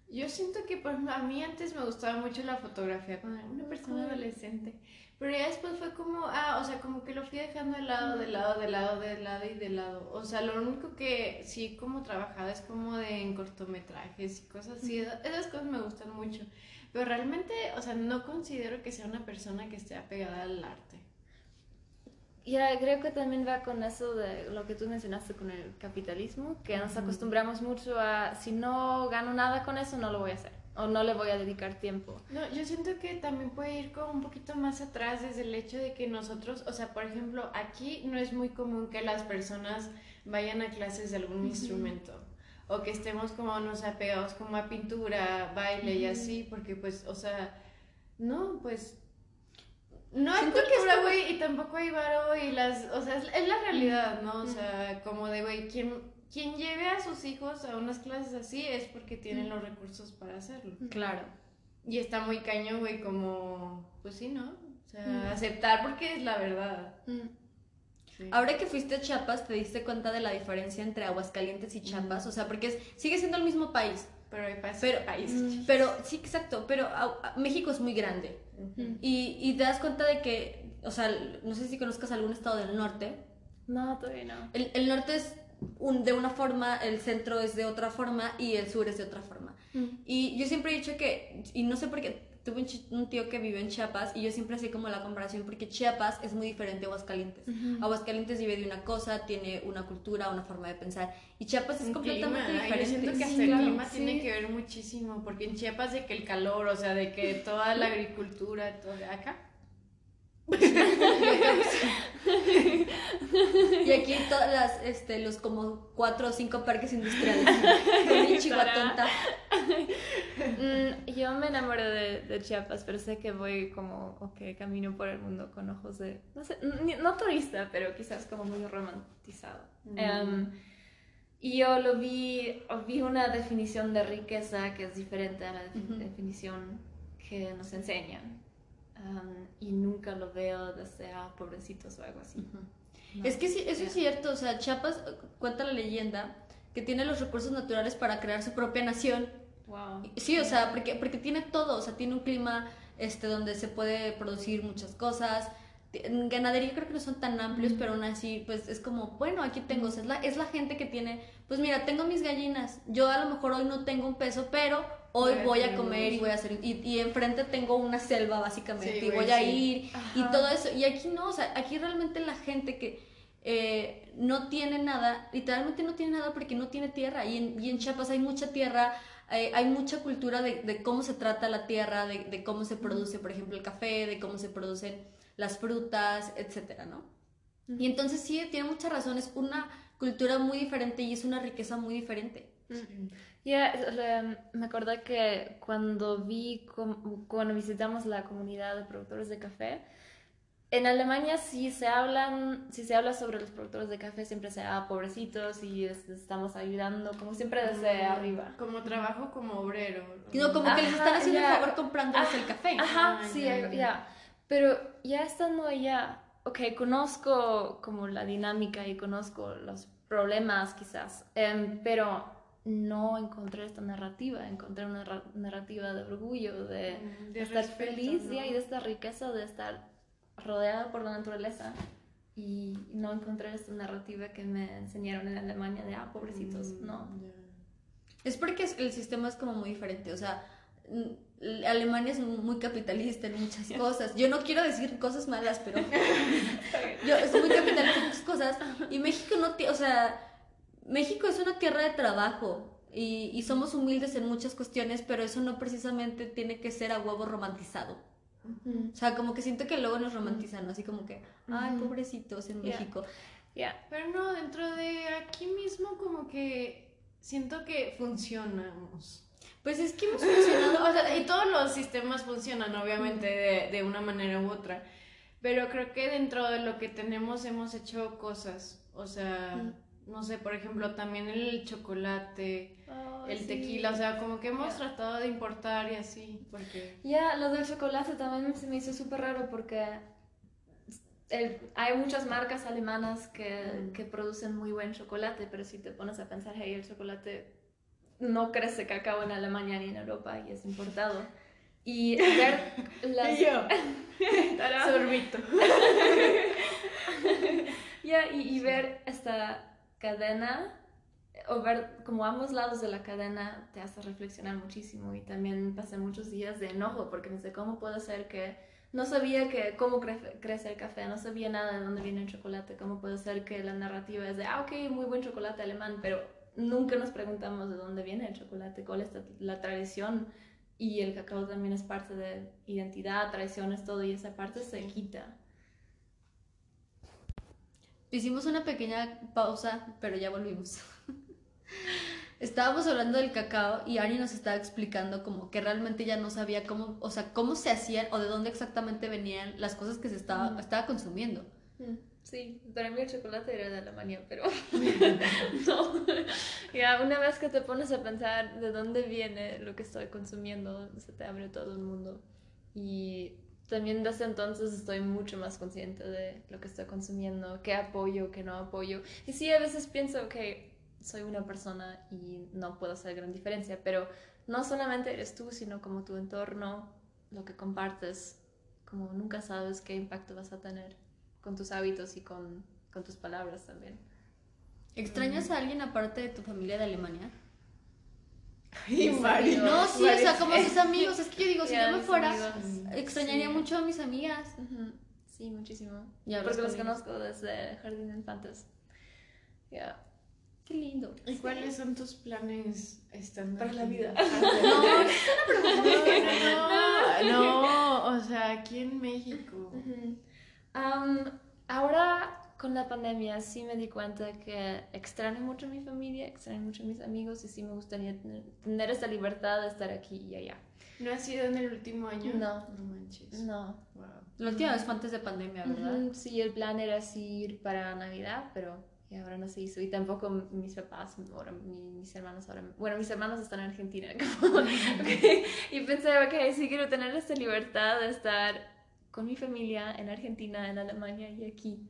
Yo siento que ejemplo, a mí antes me gustaba mucho la fotografía cuando era una persona adolescente, pero ya después fue como, ah, o sea, como que lo fui dejando de lado, de lado, de lado, de lado y de lado. O sea, lo único que sí como trabajaba es como de en cortometrajes y cosas así, esa- esas cosas me gustan mucho, pero realmente, o sea, no considero que sea una persona que esté apegada al arte. Ya, creo que también va con eso de lo que tú mencionaste con el capitalismo, que nos acostumbramos mucho a si no gano nada con eso, no lo voy a hacer o no le voy a dedicar tiempo. No, yo siento que también puede ir como un poquito más atrás desde el hecho de que nosotros, o sea, por ejemplo, aquí no es muy común que las personas vayan a clases de algún instrumento o que estemos como, no sé, pegados como a pintura, baile y así, porque pues, o sea, no, pues... No hay Siento que es cultura, como- güey, y tampoco hay varo y las, o sea, es, es la realidad, ¿no? O sea, como de, güey, quien, quien lleve a sus hijos a unas clases así es porque tienen los recursos para hacerlo. Claro. Y está muy cañón, güey, como, pues sí, ¿no? O sea, aceptar porque es la verdad. Sí. Ahora que fuiste a Chiapas, ¿te diste cuenta de la diferencia entre Aguascalientes y Chiapas? O sea, porque es- sigue siendo el mismo país. Pero hay pas- Pero, países. pero sí, exacto, pero a- a- México es muy grande. Y, y te das cuenta de que, o sea, no sé si conozcas algún estado del norte. No, todavía no. El, el norte es un- de una forma, el centro es de otra forma y el sur es de otra forma. Y yo siempre he dicho que, y no sé por qué, tuve un, tío que vive en Chiapas y yo siempre hacía como la comparación porque Chiapas es muy diferente a Aguascalientes. Aguascalientes vive de una cosa, tiene una cultura, una forma de pensar y Chiapas es Un completamente clima, ay, diferente. Yo siento que Sí, hasta el clima sí. tiene que ver muchísimo, porque en Chiapas de que el calor, o sea, de que toda la agricultura, todo acá. Y aquí todas las, este, los como cuatro o cinco parques industriales. Chihuatonta. Mm, yo me enamoré de, de Chiapas, pero sé que voy como, o que camino por el mundo con ojos de, no sé, no turista, pero quizás como muy romantizado. Mm. Em, y yo lo vi, vi una definición de riqueza que es diferente a la defi- Ujú. definición que nos enseñan. Em, y nunca lo veo desde a pobrecitos o algo así. No. Es que sí, eso es cierto, o sea, Chiapas eh, cuenta la leyenda que tiene los recursos naturales para crear su propia nación. Wow. Sí, o sea, porque, porque tiene todo, o sea, tiene un clima este, donde se puede producir muchas cosas, En ganadería creo que no son tan amplios, pero aún así, pues es como, bueno, aquí tengo, o sea, es, la, es la gente que tiene, pues mira, tengo mis gallinas, yo a lo mejor hoy no tengo un peso, pero hoy Voy a comer y voy a hacer, y, y enfrente tengo una selva básicamente, Sí, y voy a ir, y todo eso, y aquí no, o sea, aquí realmente la gente que eh, no tiene nada, literalmente no tiene nada porque no tiene tierra, y en, y en Chiapas hay mucha tierra, eh, hay mucha cultura de, de cómo se trata la tierra, de, de cómo se produce, por ejemplo, el café, de cómo se producen las frutas, etcétera, ¿no? Y entonces sí, tiene muchas razones, una cultura muy diferente y es una riqueza muy diferente. Ya, le- me acordé que cuando vi, cuando visitamos la comunidad de productores de café, en Alemania sí se hablan, si se habla sobre los productores de café, siempre se ah, pobrecitos y les estamos ayudando, como siempre desde arriba. Como trabajo como obrero. No, como que les están haciendo ya. el favor comprándoles el café. Ajá, Ah, sí, ya, ya. Pero ya estando allá, ok, conozco como la dinámica y conozco los problemas quizás, em, pero no encontré esta narrativa, encontré una ra- narrativa de orgullo, de, Mm, de de estar respeto, feliz ¿no? y de esta riqueza, de estar rodeada por la naturaleza. Y no encontré esta narrativa que me enseñaron en Alemania de, ah, pobrecitos, Mm, no. Es porque el sistema es como muy diferente, o sea, mm, Alemania es muy capitalista en muchas cosas. Yo no quiero decir cosas malas, pero yo es muy capitalista en muchas cosas y México no, ti- o sea, México es una tierra de trabajo y, y somos humildes en muchas cuestiones, pero eso no precisamente tiene que ser a huevo romantizado. O sea, como que siento que luego nos romantizan, ¿no? así como que, ay, pobrecitos en. México. Ya. Pero no, dentro de aquí mismo como que siento que funcionamos. Pues es que hemos funcionado, O sea, y todos los sistemas funcionan, obviamente, de, de una manera u otra. Pero creo que dentro de lo que tenemos hemos hecho cosas. O sea, no sé, por ejemplo, también el chocolate, Oh, el sí. tequila. O sea, como que hemos tratado de importar y así. Porque. Ya, lo del chocolate también se me hizo súper raro porque el- hay muchas marcas alemanas que, Mm. que producen muy buen chocolate, pero si te pones a pensar, hey, el chocolate no crece cacao en Alemania ni en Europa y es importado. Y ver las... Yo, sorbito. Ya, y, y ver esta cadena, o ver como ambos lados de la cadena te hace reflexionar muchísimo y también pasé muchos días de enojo porque pensé, ¿cómo puede ser que no sabía que cómo cre- crece el café, no sabía nada de dónde viene el chocolate, cómo puede ser que la narrativa es de, ah, ok, muy buen chocolate alemán, pero nunca nos preguntamos de dónde viene el chocolate, cuál es la tradición y el cacao también es parte de identidad, tradiciones, todo y esa parte se quita. Hicimos una pequeña pausa, pero ya volvimos. Estábamos hablando del cacao y Ari nos estaba explicando como que realmente ya no sabía cómo, o sea, cómo se hacían o de dónde exactamente venían las cosas que se estaba, Ujú. estaba consumiendo. Mm, Sí, para mí el chocolate era de Alemania, pero no. Ya, una vez que te pones a pensar de dónde viene lo que estoy consumiendo, se te abre todo el mundo. Y también desde entonces estoy mucho más consciente de lo que estoy consumiendo, qué apoyo, qué no apoyo. Y sí, a veces pienso que soy una persona y no puedo hacer gran diferencia, pero no solamente eres tú, sino como tu entorno, lo que compartes, como nunca sabes qué impacto vas a tener con tus hábitos y con, con tus palabras también. ¿Extrañas a alguien aparte de tu familia de Alemania? Y Mari. No, sí, o sea, como sus amigos. Es que yo digo, si yo me fuera, amigos. extrañaría Sí. mucho a mis amigas. Sí, muchísimo. Porque los conozco desde Jardín de Infantes. Ya. Qué lindo. ¿Y cuáles son tus planes estando Para la vida. No, no, no, no, o sea, aquí en México. Am, ahora con la pandemia sí me di cuenta que extraño mucho a mi familia, extraño mucho a mis amigos y sí me gustaría tener, tener esta libertad de estar aquí y allá. ¿No has ido en el último año? No. No manches. No. Wow. La última vez fue antes de pandemia, ¿verdad? Ujú, Sí, el plan era así ir para Navidad, pero y ahora no se hizo. Y tampoco mis papás, ahora mi- mis hermanos ahora... Bueno, mis hermanos están en Argentina. como, ok. Y pensé, ok, sí quiero tener esta libertad de estar con mi familia en Argentina, en Alemania y aquí.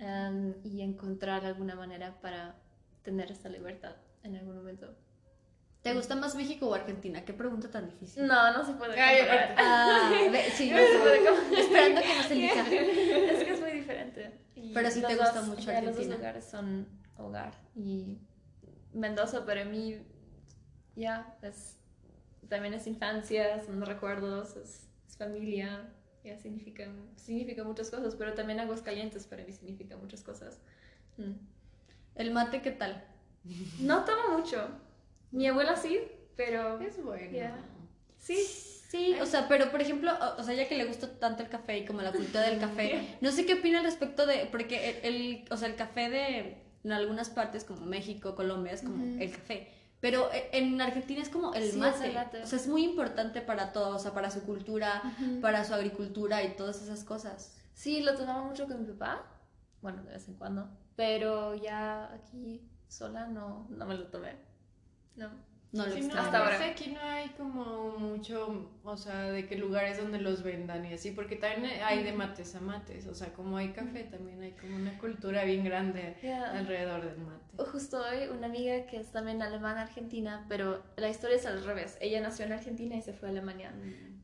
Em, y encontrar alguna manera para tener esta libertad en algún momento. ¿Te gusta más México o Argentina? Qué pregunta tan difícil. No, no se puede Ay, comparar. Ah, ve- sí, no se puede comparar. Esperando que nos elija. Es que es muy diferente. Y Pero sí te gusta dos- mucho ya, Los Argentina. dos lugares son hogar. Y Mendoza para mí, ya, es, también es infancia, son recuerdos, es, es familia. Ya significa, significa muchas cosas, pero también Aguascalientes para mí significa muchas cosas. Mm. ¿El mate qué tal? No tomo mucho. Mi abuela sí, pero Es bueno. Ya. sí. Sí, o sea, pero por ejemplo, o, o sea, ya que le gusta tanto el café y como la cultura del café, no sé qué opina al respecto de, porque el, el- o sea, el café de en algunas partes como México, Colombia es como el café, pero e- en Argentina es como el Sí, mate. O sea, es muy importante para todo, o sea, para su cultura, para su agricultura y todas esas cosas. Sí, lo tomaba mucho con mi papá. Bueno, de vez en cuando. Pero ya aquí sola no, no me lo tomé. No. No lo Sí, no. Hasta ahora. aquí no hay como mucho, o sea, de que lugares donde los vendan y así, porque también hay de mates a mates, o sea, como hay café, también hay como una cultura bien grande Ya. alrededor del mate. Justo hoy una amiga que es también alemana argentina, pero la historia es al revés. Ella nació en Argentina y se fue a Alemania.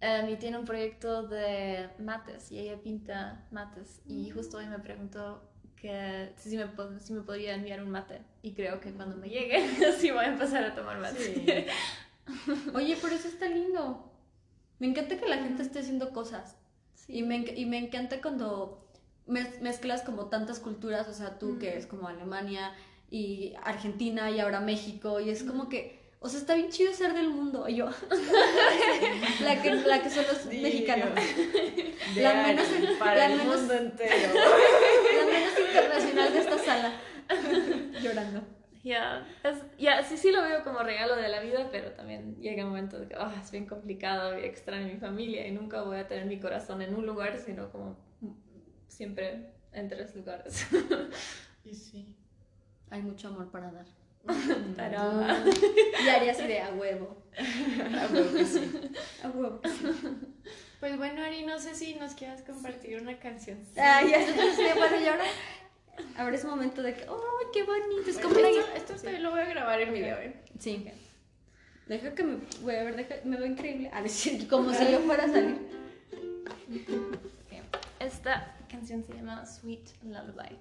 Em, y tiene un proyecto de mates y ella pinta mates. Y justo hoy me preguntó que si me, si me podría enviar un mate. Y creo que cuando me llegue, sí voy a empezar a tomar mate. Sí. Oye, pero eso está lindo. Me encanta que la gente esté haciendo cosas. Y, me, y me encanta cuando mez- mezclas como tantas culturas, o sea, tú que es como Alemania y Argentina y ahora México, y es como que, o sea, está bien chido ser del mundo. Y yo, la, que, la que son los mexicanos, De La menos- para la el menos- mundo entero. la menos internacional de esta sala, llorando. Ya, es- ya, sí, sí lo veo como regalo de la vida, pero también llega un momento de que "Ah, es bien complicado y extraño a mi familia y nunca voy a tener mi corazón en un lugar, sino como siempre en tres lugares. Y sí. Hay mucho amor para dar. Tará. Y Ari así de a huevo. Ah, bueno, que sí. A huevo. Pues bueno, Ari, no sé si nos quieras compartir una canción. Ay, ya de, bueno, y ahora, ahora es momento de que, ¡ay, qué bonito! Es como una esto, esto lo voy a grabar en video, ¿eh? Sí. Deja que me. Voy a ver, deja, me veo increíble. A decir, como si yo fuera a salir. Esta canción se llama Sweet Lullaby.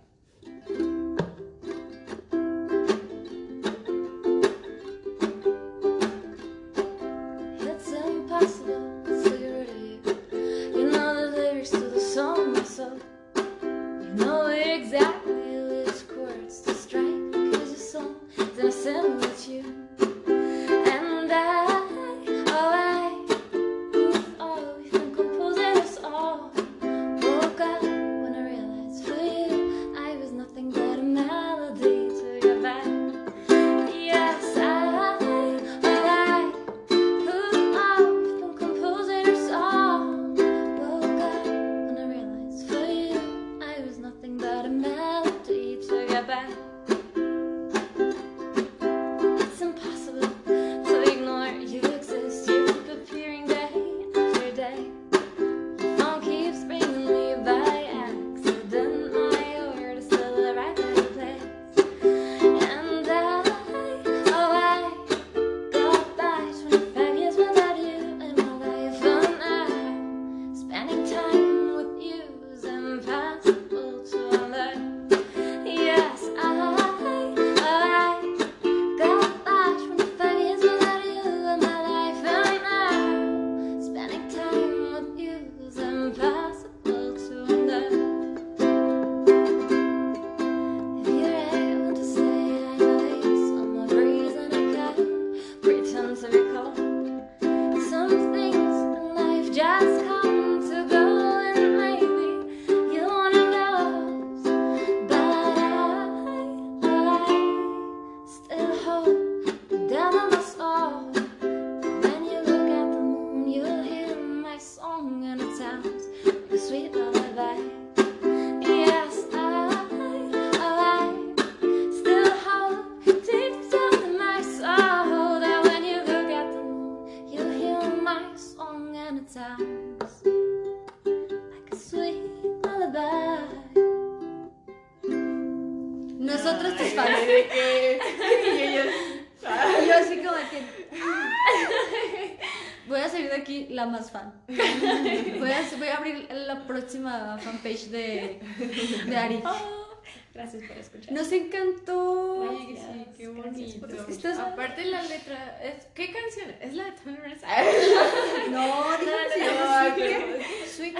Gracias por escuchar. Nos encantó. Oye, que sí, qué bonito. escuchar. Aparte la letra, es, ¿qué canción? ¿Es la de Thunderous? No, no, No, ay, Sweet-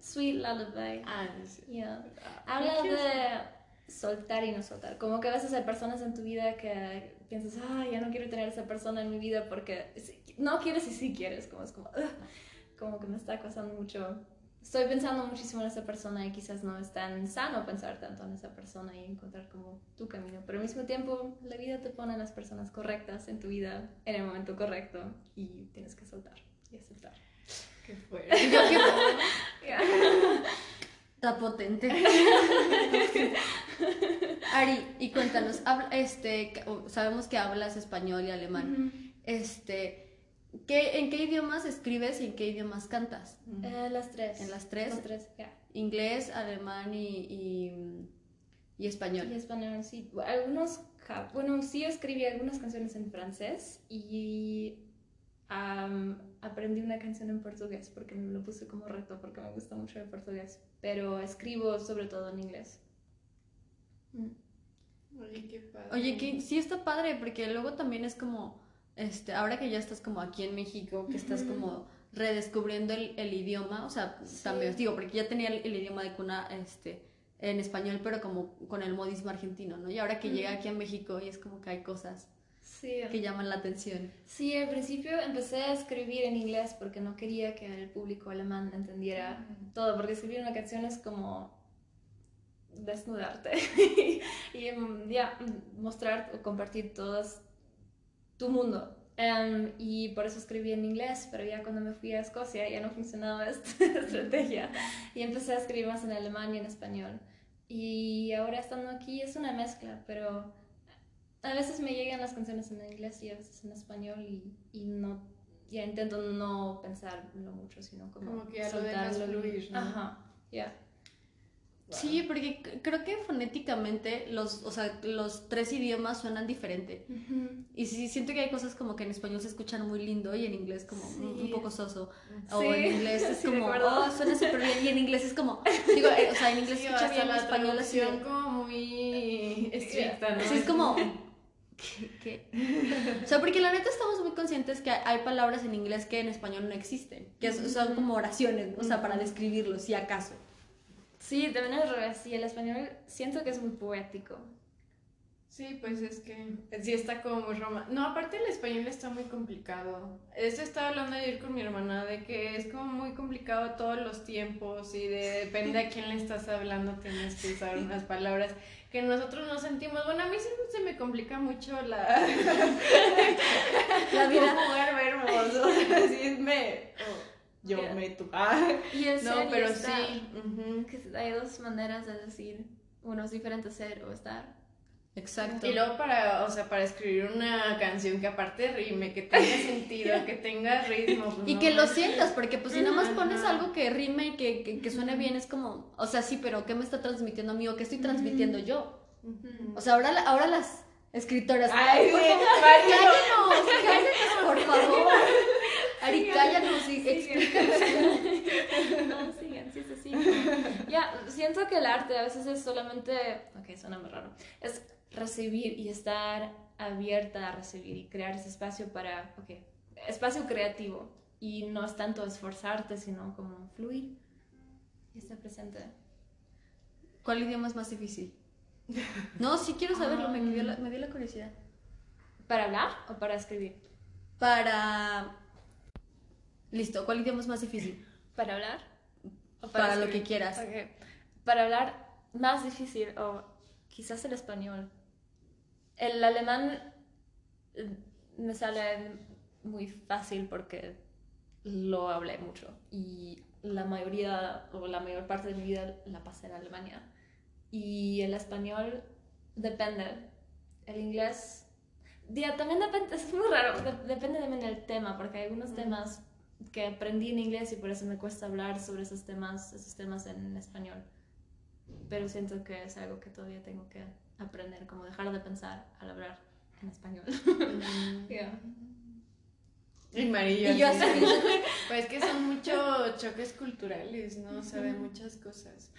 Sweet. Lullaby. Ah, no sé. Yeah. Ah, Habla de soltar y no soltar. Como que a veces hay personas en tu vida que piensas, ah, ya no quiero tener esa persona en mi vida porque sí- no quieres y sí quieres. Como es como, "Ugh", como que me está costando mucho. Estoy pensando muchísimo en esa persona y quizás no es tan sano pensar tanto en esa persona y encontrar como tu camino. Pero al mismo tiempo, la vida te pone a las personas correctas en tu vida en el momento correcto y tienes que soltar y aceptar. Qué fuerte. Está potente. Ari, y cuéntanos, habla- este, sabemos que hablas español y alemán. Este, ¿qué, ¿en qué idiomas escribes y en qué idiomas cantas? Eh, las tres. ¿En las tres? Las tres, ya. Inglés, alemán y, y, y español. Y español, sí. Algunos, bueno, sí escribí algunas canciones en francés y aprendí una canción en portugués porque me lo puse como reto porque me gusta mucho el portugués. Pero escribo sobre todo en inglés. Mm. Oye, qué padre. Oye, que sí está padre, porque luego también es como, este, ahora que ya estás como aquí en México, que estás como redescubriendo el, el idioma, o sea, Sí. también, digo, porque ya tenía el, el idioma de cuna, este, en español, pero como con el modismo argentino, ¿no? Y ahora que llega aquí a México y es como que hay cosas Sí. que llaman la atención. Sí, al principio empecé a escribir en inglés porque no quería que el público alemán entendiera todo, porque escribir una canción es como desnudarte y mm, ya mm, mostrar o compartir todas tu mundo. Em, y por eso escribí en inglés, pero ya cuando me fui a Escocia ya no funcionaba esta estrategia y empecé a escribir más en alemán y en español. Y ahora estando aquí es una mezcla, pero a veces me llegan las canciones en inglés y a veces en español y, y no, ya intento no pensarlo mucho, sino como, Como que ya lo dejas fluir, ¿no? Ajá, ya. Sí, porque creo que fonéticamente los, o sea, los tres idiomas suenan diferente. Y sí, siento que hay cosas como que en español se escuchan muy lindo y en inglés como un- poco soso. O en inglés es sí, como, oh, suena súper bien. Y en inglés es como, digo, eh, o sea, en inglés se escucha bien, en español así. como muy estricta, ¿no? Sí, es como, ¿qué, qué? O sea, porque la neta estamos muy conscientes que hay palabras en inglés que en español no existen. Que son como oraciones, o sea, para describirlo, si acaso. Sí, también al revés, sí, el español siento que es muy poético. Sí, pues es que sí está como muy roma. No, aparte el español está muy complicado. Eso estaba hablando ayer con mi hermana de que es como muy complicado todos los tiempos y de depende a quién le estás hablando tienes que usar unas palabras que nosotros no sentimos. Bueno, a mí siempre se me complica mucho la La vida. jugar verbos, o sea, así me oh, yo Yeah. me tu ah. Y en No, serio pero está- sí. ujú. que hay dos maneras de decir, uno es diferente ser o estar. Exacto. Y luego para, o sea, para escribir una canción que aparte rime, que tenga sentido, que tenga ritmo. pues, Y no que lo sientas, porque pues si nada más Ajá. pones algo que rime y que, que, que suene bien, es como, o sea, sí, pero ¿qué me está transmitiendo a mí o qué estoy transmitiendo yo? O sea, ahora, ahora las escritoras. Ay, por sí, favor, Mario. cállanos, cállanos, por favor. Ari, cállanos y explícanos. No, sigan, sí es así. Ya, siento que el arte a veces es solamente, ok, suena muy raro, es recibir y estar abierta a recibir y crear ese espacio para, ok, espacio creativo y no es tanto esforzarte, sino como fluir y estar presente. ¿Cuál idioma es más difícil? No, sí quiero saberlo, me dio la, me dio la curiosidad. ¿Para hablar o para escribir? Para... Listo, ¿cuál idioma es más difícil? ¿Para hablar? ¿O Para lo escribir? que quieras. Ok. Para hablar, más difícil, o quizás el español. El alemán eh, me sale muy fácil porque lo hablé mucho y la mayoría o la mayor parte de mi vida la pasé en Alemania. Y el español depende. El inglés, ya, también depende, es muy raro, de- depende también del tema, porque hay algunos temas que aprendí en inglés y por eso me cuesta hablar sobre esos temas, esos temas en español. Pero siento que es algo que todavía tengo que aprender, como dejar de pensar al hablar en español. Yeah. Y María. Y yo así, Pues que son muchos choques culturales, ¿no? O sea, de muchas cosas.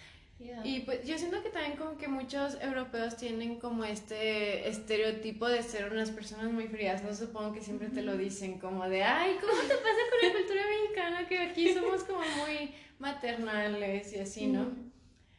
Yeah. Y pues yo siento que también como que muchos europeos tienen como este estereotipo de ser unas personas muy frías, ¿no? Supongo que siempre te lo dicen como de, ay, ¿cómo te pasa con la cultura mexicana? Que aquí somos como muy maternales y así, ¿no?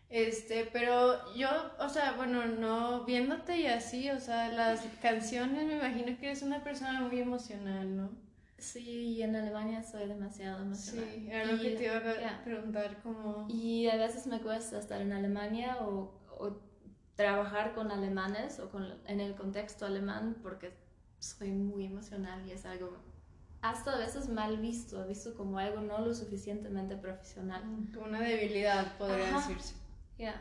Este, pero yo, o sea, bueno, no viéndote y así, o sea, las canciones me imagino que eres una persona muy emocional, ¿no? Sí, y en Alemania soy demasiado emocional. Sí, era lo que te iba a yeah. preguntar como... Y a veces me cuesta estar en Alemania o, o trabajar con alemanes o con, en el contexto alemán porque soy muy emocional y es algo hasta a veces mal visto, visto como algo no lo suficientemente profesional. Como una debilidad, podría Ajá. decirse. Ya.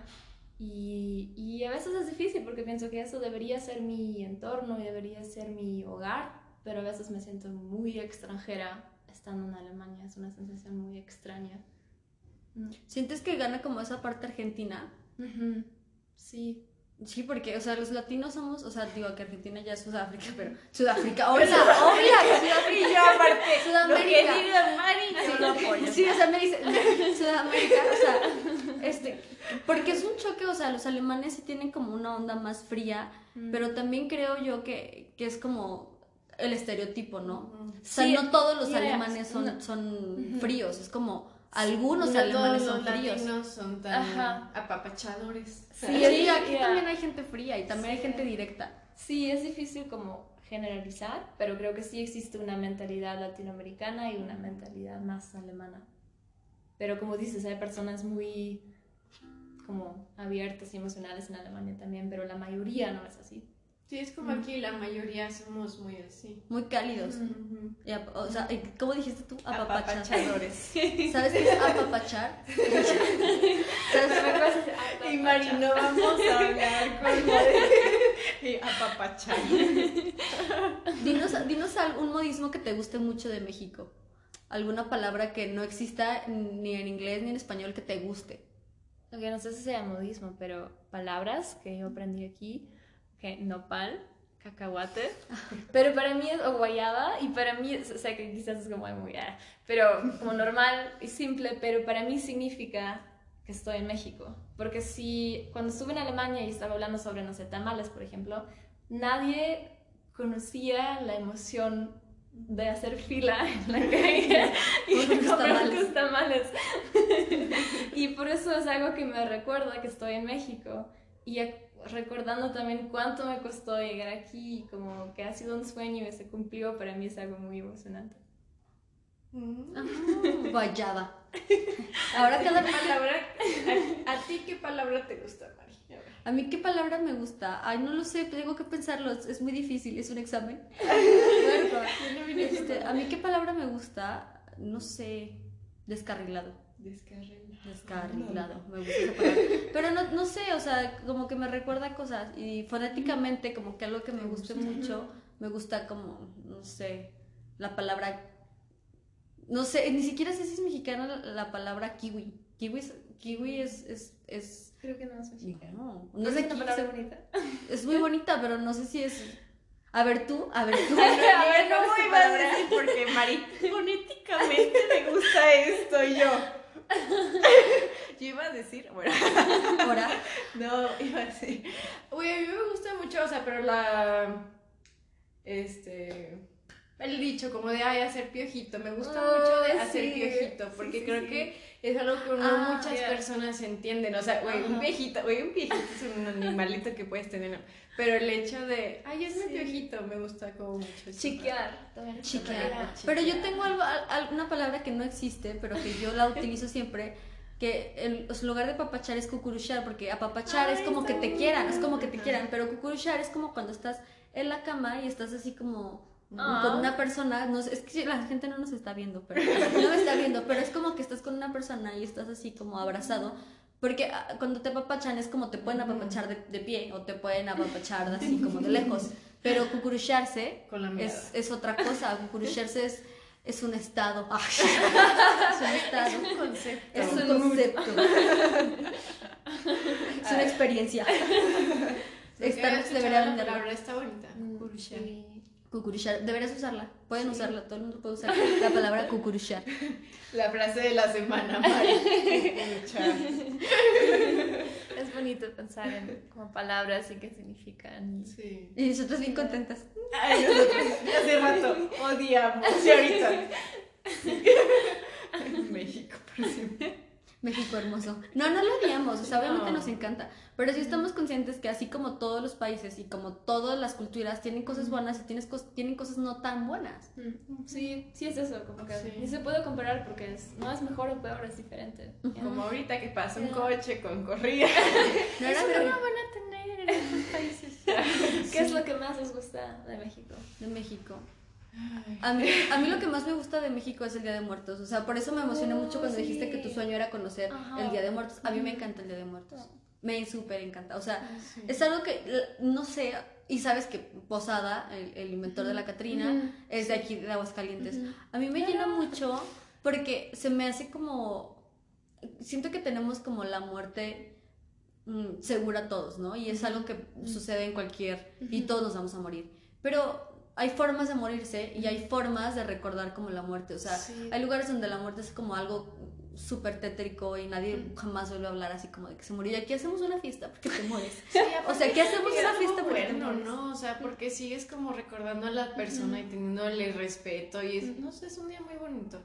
Y, y a veces es difícil porque pienso que eso debería ser mi entorno y debería ser mi hogar, pero a veces me siento muy extranjera estando en Alemania. Es una sensación muy extraña. Mm. ¿Sientes que gana como esa parte argentina? Sí. Sí, porque, o sea, los latinos somos, o sea, digo que Argentina ya es Sudáfrica, pero Sudáfrica, hola, hola, Sudáfrica. Y yo aparte, Sudamérica. lo que diga Mari, yo lo apoyo. Sí, o sea, me dice Sudamérica, o sea, este, porque es un choque, o sea, los alemanes sí tienen como una onda más fría, Mm. pero también creo yo que, que es como el estereotipo, ¿no? O sea, Sí, no todos los alemanes son, no. son fríos, es como algunos No alemanes todos son los fríos. latinos son tan Ajá. apapachadores. Sí, Sí, sí, aquí también hay gente fría y también hay gente directa. Sí, es difícil como generalizar, pero creo que sí existe una mentalidad latinoamericana y una mentalidad más alemana. Pero como dices, hay personas muy como abiertas y emocionales en Alemania también, pero la mayoría no es así. Sí, es como aquí la mayoría somos muy así. Muy cálidos. Y ap- o sea, ¿cómo dijiste tú? Apapachar. Apapachadores. ¿Sabes qué es apapachar? ¿Sabes? Y Mari, no vamos a hablar con y apapachar. Dinos, dinos algún modismo que te guste mucho de México. Alguna palabra que no exista ni en inglés ni en español que te guste. Aunque no sé si sea modismo, pero palabras que yo aprendí aquí, que nopal, cacahuate, pero para mí es o guayaba y para mí, es- o sea que quizás es como muy, ah, pero como normal y simple, pero para mí significa que estoy en México, porque si cuando estuve en Alemania y estaba hablando sobre, no sé, tamales, por ejemplo, nadie conocía la emoción de hacer fila en la calle y comer tamales. tus tamales. y por eso es algo que me recuerda que estoy en México y recordando también cuánto me costó llegar aquí, como que ha sido un sueño y se cumplió, para mí es algo muy emocionante. Guayaba. Ahora cada palabra. ¿A, a ti qué palabra te gusta, Mari? A. A mí qué palabra me gusta. Ay, no lo sé, tengo que pensarlo. Es muy difícil, es un examen. Este, a mí qué palabra me gusta, no sé, descarrilado. Descarrilado. Descarrilado, me gusta esa palabra. Pero no, no sé, o sea, como que me recuerda a cosas y fonéticamente como que algo que me guste mucho, me gusta como, no sé, la palabra, no sé, ni siquiera sé si es mexicana la, la palabra kiwi. Kiwi es, kiwi es, es, es, Creo que no es mexicano. no, No no es sé, una palabra bonita. es muy bonita, pero no sé si es, a ver tú, a ver tú. A ver, ¿cuál ¿cómo es tu ibas a decir? Porque Mari, fonéticamente me gusta esto y yo. Yo iba a decir, bueno, Ahora, no, iba a decir. Uy, a mí me gusta mucho, o sea, pero la. Este. El dicho como de ay, hacer piojito. Me gusta Ay, mucho de hacer sí. piojito, porque Sí, sí, creo sí. que es algo que no Ah, muchas personas entienden. O sea, güey, un piojito, güey, un piojito es un animalito que puedes tener. Pero el hecho de ay, es mi Sí. piojito, me gusta como mucho. Chiquear. es chiquear. palabra. Pero yo tengo algo, al- al- una palabra que no existe, pero que yo la utilizo siempre, que el, lugar de papachar es cucuruchar, porque apapachar es Ay, como que te quieran, es como que te quieran, pero cucuruchar es como cuando estás en la cama y estás así como Ah. con una persona, no es que la gente no nos está viendo, pero no me está viendo, pero es como que estás con una persona y estás así como abrazado. Porque ah, cuando te apapachan es como te pueden apapachar de, de pie o te pueden apapachar de así como de lejos. Pero cucurucharse es, es otra cosa. Cucurucharse es, es un estado. Es un estado. Es un concepto. Es un concepto. es una experiencia. Nunca había Esta noche escuchado debería la palabra, está bonita. Mm, sí. Cucuruchar. Deberías usarla. Pueden usarla. Todo el mundo puede usar la palabra cucuruchar. La frase de la semana, Mari. Cucuruchar. Es bonito pensar en como palabras y qué significan. Sí. Y nosotros bien contentas. Ay, nosotros hace rato odiamos. Y ahorita. México, por siempre. México hermoso. No, no lo odiamos, o sea, obviamente No. nos encanta, pero sí estamos conscientes que así como todos los países y como todas las culturas tienen cosas buenas y tienes cos- tienen cosas no tan buenas. Sí, sí es eso, como que Sí. ni se puede comparar porque es, no es mejor o peor, es diferente. Como ahorita que pasa un coche con corrida. No era Eso de, no van a tener en otros países. ¿Qué es lo que más les gusta de México? de México. A mí, a mí lo que más me gusta de México es el Día de Muertos, o sea, por eso me emocioné mucho cuando dijiste que tu sueño era conocer Ajá. el Día de Muertos. A mí me encanta el Día de Muertos. Me súper encanta, o sea, Sí. es algo que, no sé, y sabes que Posada, el, el inventor de la Catrina, es de aquí, de Aguascalientes. A mí me llena mucho porque se me hace como, siento que tenemos como la muerte mm, segura todos, ¿no? Y es algo que sucede en cualquier, y todos nos vamos a morir. Pero hay formas de morirse y hay formas de recordar como la muerte, o sea, Sí. hay lugares donde la muerte es como algo súper tétrico y nadie jamás vuelve a hablar así como de que se murió. Y aquí hacemos una fiesta porque te mueres. Sí, O sea, ¿qué hacemos una es fiesta porque te bueno, mueres? ¿no? O sea, porque sigues como recordando a la persona y teniéndole respeto y es, no sé, es un día muy bonito.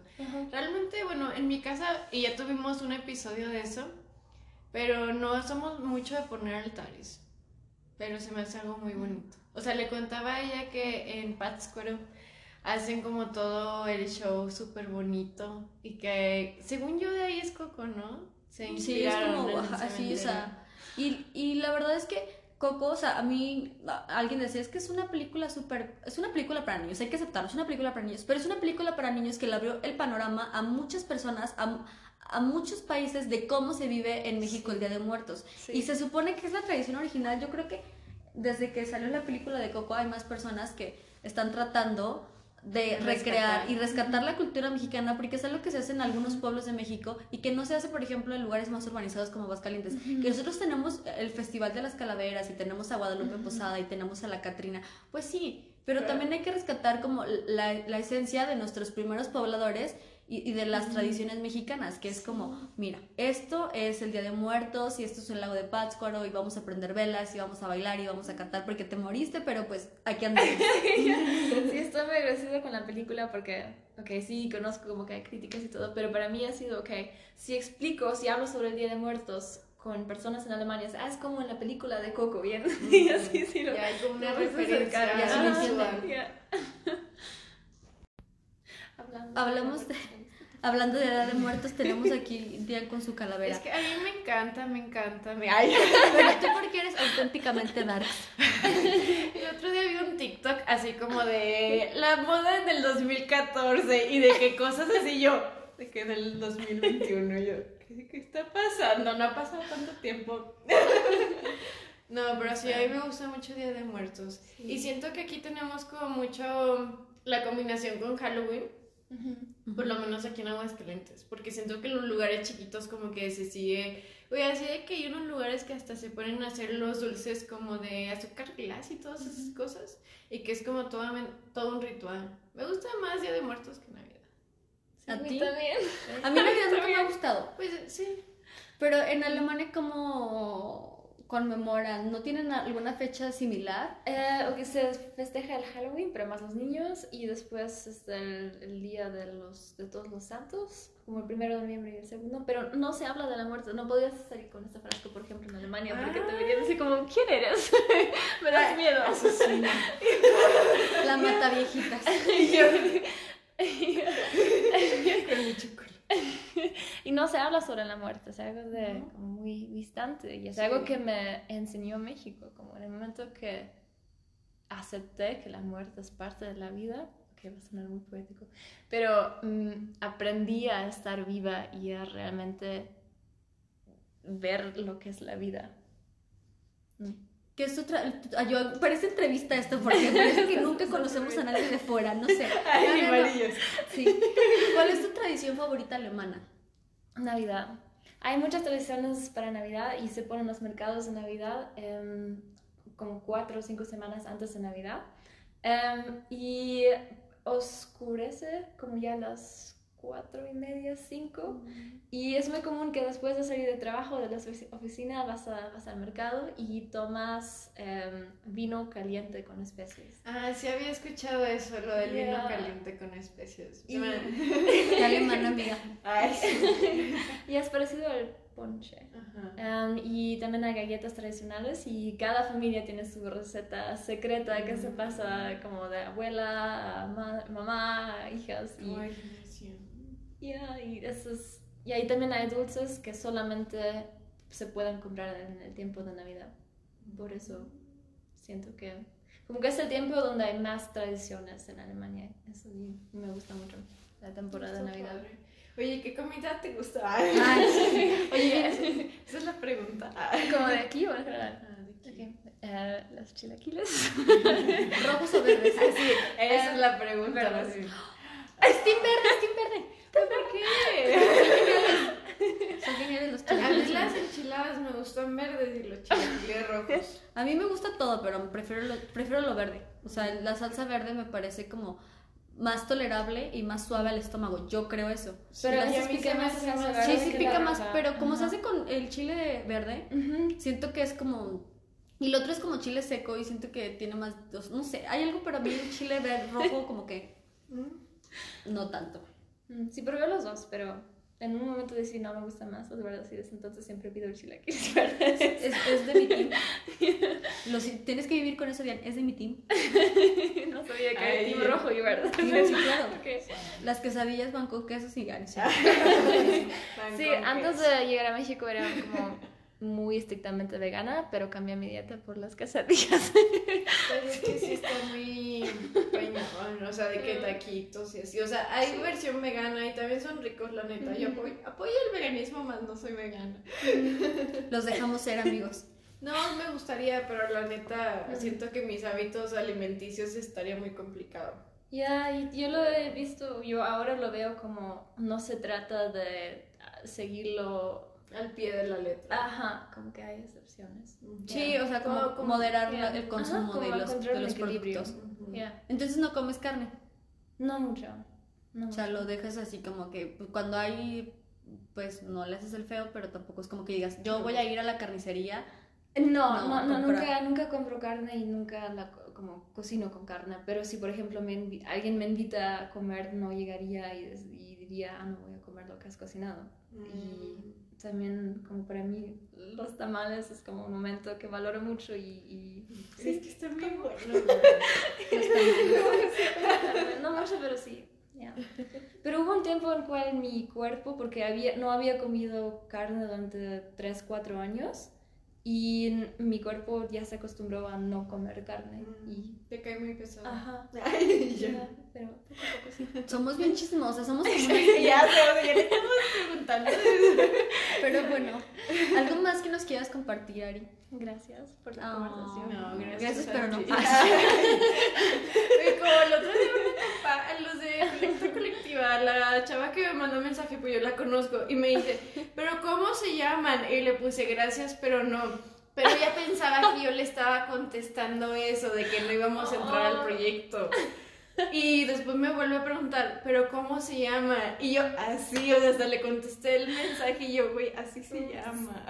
Realmente, bueno, en mi casa, y ya tuvimos un episodio de eso, pero no somos mucho de poner altares, pero se me hace algo muy bonito. O sea, le contaba a ella que en Pátzcuaro hacen como todo el show súper bonito y que, según yo, de ahí es Coco, ¿no? Se Sí, es como así, o sea. Y, y la verdad es que Coco, o sea, a mí alguien decía, es que es una película súper, es una película para niños, hay que aceptarlo, es una película para niños, pero es una película para niños que le abrió el panorama a muchas personas, a, a muchos países de cómo se vive en México el Día de Muertos. Sí. Y se supone que es la tradición original, yo creo que desde que salió la película de Coco hay más personas que están tratando de Rescatar. recrear y rescatar la cultura mexicana porque es algo que se hace en algunos pueblos de México y que no se hace, por ejemplo, en lugares más urbanizados como Aguascalientes. Que nosotros tenemos el Festival de las Calaveras y tenemos a Guadalupe Posada y tenemos a la Catrina. Pues sí, pero Claro. también hay que rescatar como la, la esencia de nuestros primeros pobladores y, y de las tradiciones mexicanas, que es como, mira, esto es el Día de Muertos y esto es el lago de Pátzcuaro y vamos a prender velas y vamos a bailar y vamos a cantar porque te moriste, pero pues aquí andamos. Sí, estoy muy agradecida con la película porque, ok, sí, conozco como que hay críticas y todo, pero para mí ha sido, ok, si explico, si hablo sobre el Día de Muertos con personas en Alemania, es, ah, es como en la película de Coco, ¿bien? Y así, sí, lo, Ya hay como una referencia ya entienden. ya. Hablando Hablamos de- Hablando de Día de Muertos, tenemos aquí Dian con su calavera. Es que a mí me encanta, me encanta. Me... Ay. Pero tú porque eres auténticamente dark. El otro día vi un TikTok así como de la moda del 2014 y de qué cosas así yo, de que del 2021 yo, ¿qué, qué está pasando? No ha pasado tanto tiempo. No, pero sí, a mí me gusta mucho Día de Muertos. Y siento que aquí tenemos como mucho la combinación con Halloween. Por lo menos aquí en Aguascalientes, porque siento que en los lugares chiquitos como que se sigue, oye, así de que hay unos lugares que hasta se ponen a hacer los dulces como de azúcar glass y todas esas cosas, y que es como todo, todo un ritual. Me gusta más Día de Muertos que Navidad. Sí, ¿A a mí también. A mí Navidad nunca me ha gustado. Pues sí, Pero en Alemania, ¿cómo conmemoran? ¿No tienen alguna fecha similar? Eh, o que se festeja el Halloween, pero más los niños, y después está el, el día de, los, de todos los santos, como el primero de noviembre y el segundo, pero no se habla de la muerte, no podías salir con esta frasco, por ejemplo, en Alemania, porque te verían así como, ¿quién eres? Me das miedo. asesina. La mata viejitas. yo, mi chocolate. Y no se habla sobre la muerte, es algo de, como muy distante, y es Sí. algo que me enseñó México, como en el momento que acepté que la muerte es parte de la vida, que va a sonar muy poético, pero mm, aprendí a estar viva y a realmente ver lo que es la vida. Mm. ¿Qué es otra? ah, Yo, parece entrevista esto, porque parece que nunca conocemos a nadie de fuera, no sé. Ay, No, no, no. amarillos. Sí. ¿Cuál es tu tradición favorita alemana? Navidad. Hay muchas tradiciones para Navidad y se ponen los mercados de Navidad em, como cuatro o cinco semanas antes de Navidad. Em, y oscurece como ya las cuatro y media, cinco. Y es muy común que después de salir de trabajo de la ofici- oficina vas, a, vas al mercado y tomas em, vino caliente con especies. Ah, sí había escuchado eso, lo del vino Yeah. caliente con especias. Y- Qué alemana, amiga. Ay, sí. Y es parecido al ponche. Ajá. Em, y también hay galletas tradicionales y cada familia tiene su receta secreta que se pasa como de abuela a ma- mamá, a hijas. Y, Ay, Ya, y, esos, y ahí también hay dulces que solamente se pueden comprar en el tiempo de Navidad. Por eso siento que como que es el tiempo donde hay más tradiciones en Alemania. Eso me gusta mucho la temporada de Navidad. padre. Oye, ¿qué comida te gusta? Ay, Oye, esa es la pregunta. ¿Como de aquí o en general? ¿de qué? Ok, eh, los chilaquiles. rojos o verdes. Ah, sí, esa es la pregunta. verdes. sí. ¡Es team verde, es team verde! ¿Por qué? Son geniales los A mí chilaquiles. las enchiladas me gustan verdes y los chilaquiles rojos. A mí me gusta todo, pero prefiero lo, prefiero lo verde. O sea, la salsa verde me parece como más tolerable y más suave al estómago. Yo creo eso. Pero a sí mí pica se más Sí, pica más, roja. pero como se hace con el chile verde, siento que es como... Y el otro es como chile seco y siento que tiene más... No sé, hay algo, pero a mí el chile verde, rojo como que Mm. no tanto. Mm, Sí, probé los dos, pero en un momento decidí no me gusta más los verdes y desde entonces siempre pido el chilaquiles verdes. Es, es de mi team. Lo si- tienes que vivir con eso, Diane. Es de mi team. no sabía que era team rojo y verde. Sí, claro. Las quesadillas van con quesos y ganas. Pan Sí, antes de llegar a México era como muy estrictamente vegana, pero cambié mi dieta por las quesadillas. Pero es que sí está muy peñón, o sea, de que taquitos y así. O sea, hay versión vegana y también son ricos, la neta. Yo apoyo, apoyo el veganismo, más no soy vegana. Los dejamos ser amigos. No, me gustaría, pero la neta, siento que mis hábitos alimenticios estaría muy complicado. Ya, y yo lo he visto, yo ahora lo veo como no se trata de seguirlo. Al pie de la letra. Ajá, como que hay excepciones. Sí, o sea, como, moderar el consumo Ajá, de, los, de los productos. Entonces no comes carne. no mucho. No O sea, lo dejas así como que cuando hay, pues no le haces el feo, pero tampoco es como que digas, yo voy a ir a la carnicería. No, No, no, nunca, nunca compro carne y nunca la co- como cocino con carne, pero si por ejemplo me alguien me invita a comer, no llegaría y, y diría, ah, no voy a comer lo que has cocinado. Mm. Y también como para mí los tamales es como un momento que valoro mucho y... y Sí, es que están bien buenos. no mucho, pero sí. ya. Pero hubo un tiempo en el cual mi cuerpo, porque había, no había comido carne durante 3, 4 años, y mi cuerpo ya se acostumbró a no comer carne. Y, Te cae muy pesado. ajá, Ay, ya. ya, pero poco a poco sí. Somos bien chismosas, somos como ya, ya le estamos preguntando. Pero bueno, ¿algo más que nos quieras compartir, Ari? Gracias por la Ah. conversación. No, gracias. Gracias, pero no. Oye, Como el otro día los de Colecta Colectiva, la chava que me mandó mensaje, pues yo la conozco, y me dice, ¿pero cómo se llaman? Y le puse gracias, pero no. Pero ella pensaba que yo le estaba contestando eso, de que no íbamos a entrar al proyecto. Y después me vuelve a preguntar, ¿pero cómo se llama? Y yo, así, o sea, hasta le contesté el mensaje y yo, güey, así se llama.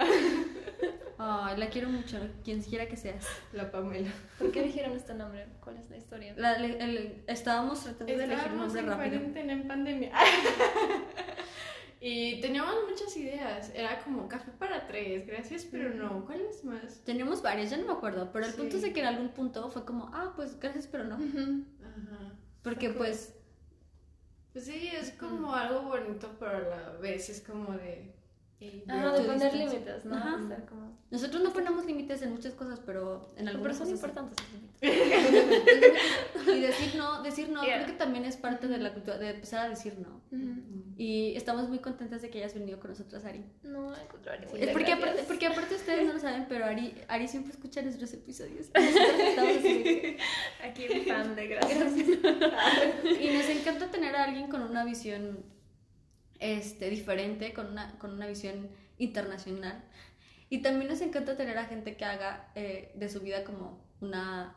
Ay, la quiero mucho, quien quiera que seas. La Pamela. ¿Por qué eligieron este nombre? ¿Cuál es la historia? La- le- el- estábamos tratando de elegir un Estábamos nombre en rápido. cuarentena en pandemia. y teníamos muchas ideas. Era como café para tres, gracias, pero no. ¿Cuáles más? Teníamos varias, ya no me acuerdo, pero el Sí. punto es de que en algún punto fue como, ah, pues gracias, pero no. Ajá. Porque pues, Pues sí, es como algo bonito, pero a la vez es como de. "Ey, Ah, bro". de poner límites, ¿no? Ajá. Estar como... nosotros no ponemos límites en muchas cosas, pero en Pero algunas son cosas sí. importantes esos límites. Y decir no, decir no, Yeah. creo que también es parte de la cultura, de empezar a decir no. Y estamos muy contentas de que hayas venido con nosotras, Ari. No, al contrario. Es porque aparte, porque aparte ustedes no lo saben, pero Ari, Ari siempre escucha nuestros episodios. Estamos así Aquí fan de gracias. Y nos encanta tener a alguien con una visión este, diferente, con una, con una visión internacional. Y también nos encanta tener a gente que haga eh, de su vida como una,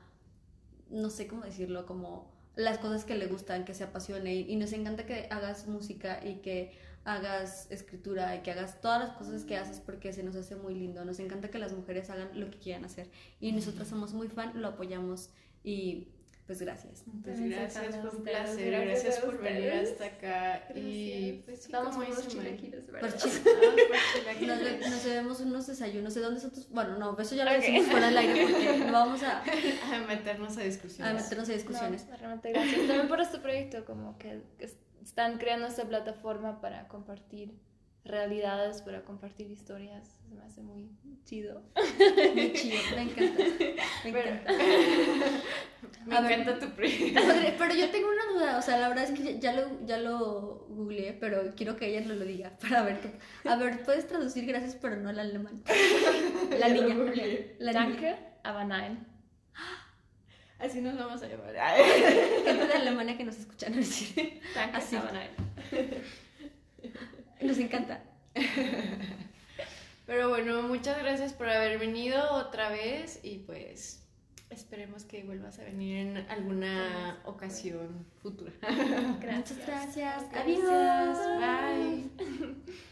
no sé cómo decirlo, como las cosas que le gustan, que se apasione y, y nos encanta que hagas música y que hagas escritura y que hagas todas las cosas que haces porque se nos hace muy lindo. Nos encanta que las mujeres hagan lo que quieran hacer y nosotras somos muy fan, lo apoyamos y pues gracias. Pues gracias, fue un placer. gracias Gracias, a por venir hasta acá. Y Gracias. pues sí, Vamos por Mari. chilaquiles, ¿verdad? por Nos, chilaquiles. nos bebemos unos desayunos. ¿De dónde son tus.? Bueno, no, eso ya lo Ok. decimos fuera del aire porque no vamos a, A meternos a a discusiones. meternos en discusiones. No, realmente gracias. También por este proyecto, como que, que es- están creando esta plataforma para compartir realidades, para compartir historias. Se me hace muy chido. Muy chido, me encanta. Me Pero- encanta. Me ver. encanta tu proyecto. Pero yo tengo una duda, o sea, la verdad es que ya, lo, ya lo googleé, pero quiero que ella nos lo diga para ver qué. A ver, puedes traducir gracias, pero no al alemán. La niña. La. Danke, aber nein. Así nos vamos a llamar. Gente de Alemania que nos escucha, no es decir. Danke, Así. aber nein. Nos encanta. Pero bueno, muchas gracias por haber venido otra vez y pues esperemos que vuelvas a venir en alguna ocasión futura. Muchas gracias. Gracias. Adiós. Bye.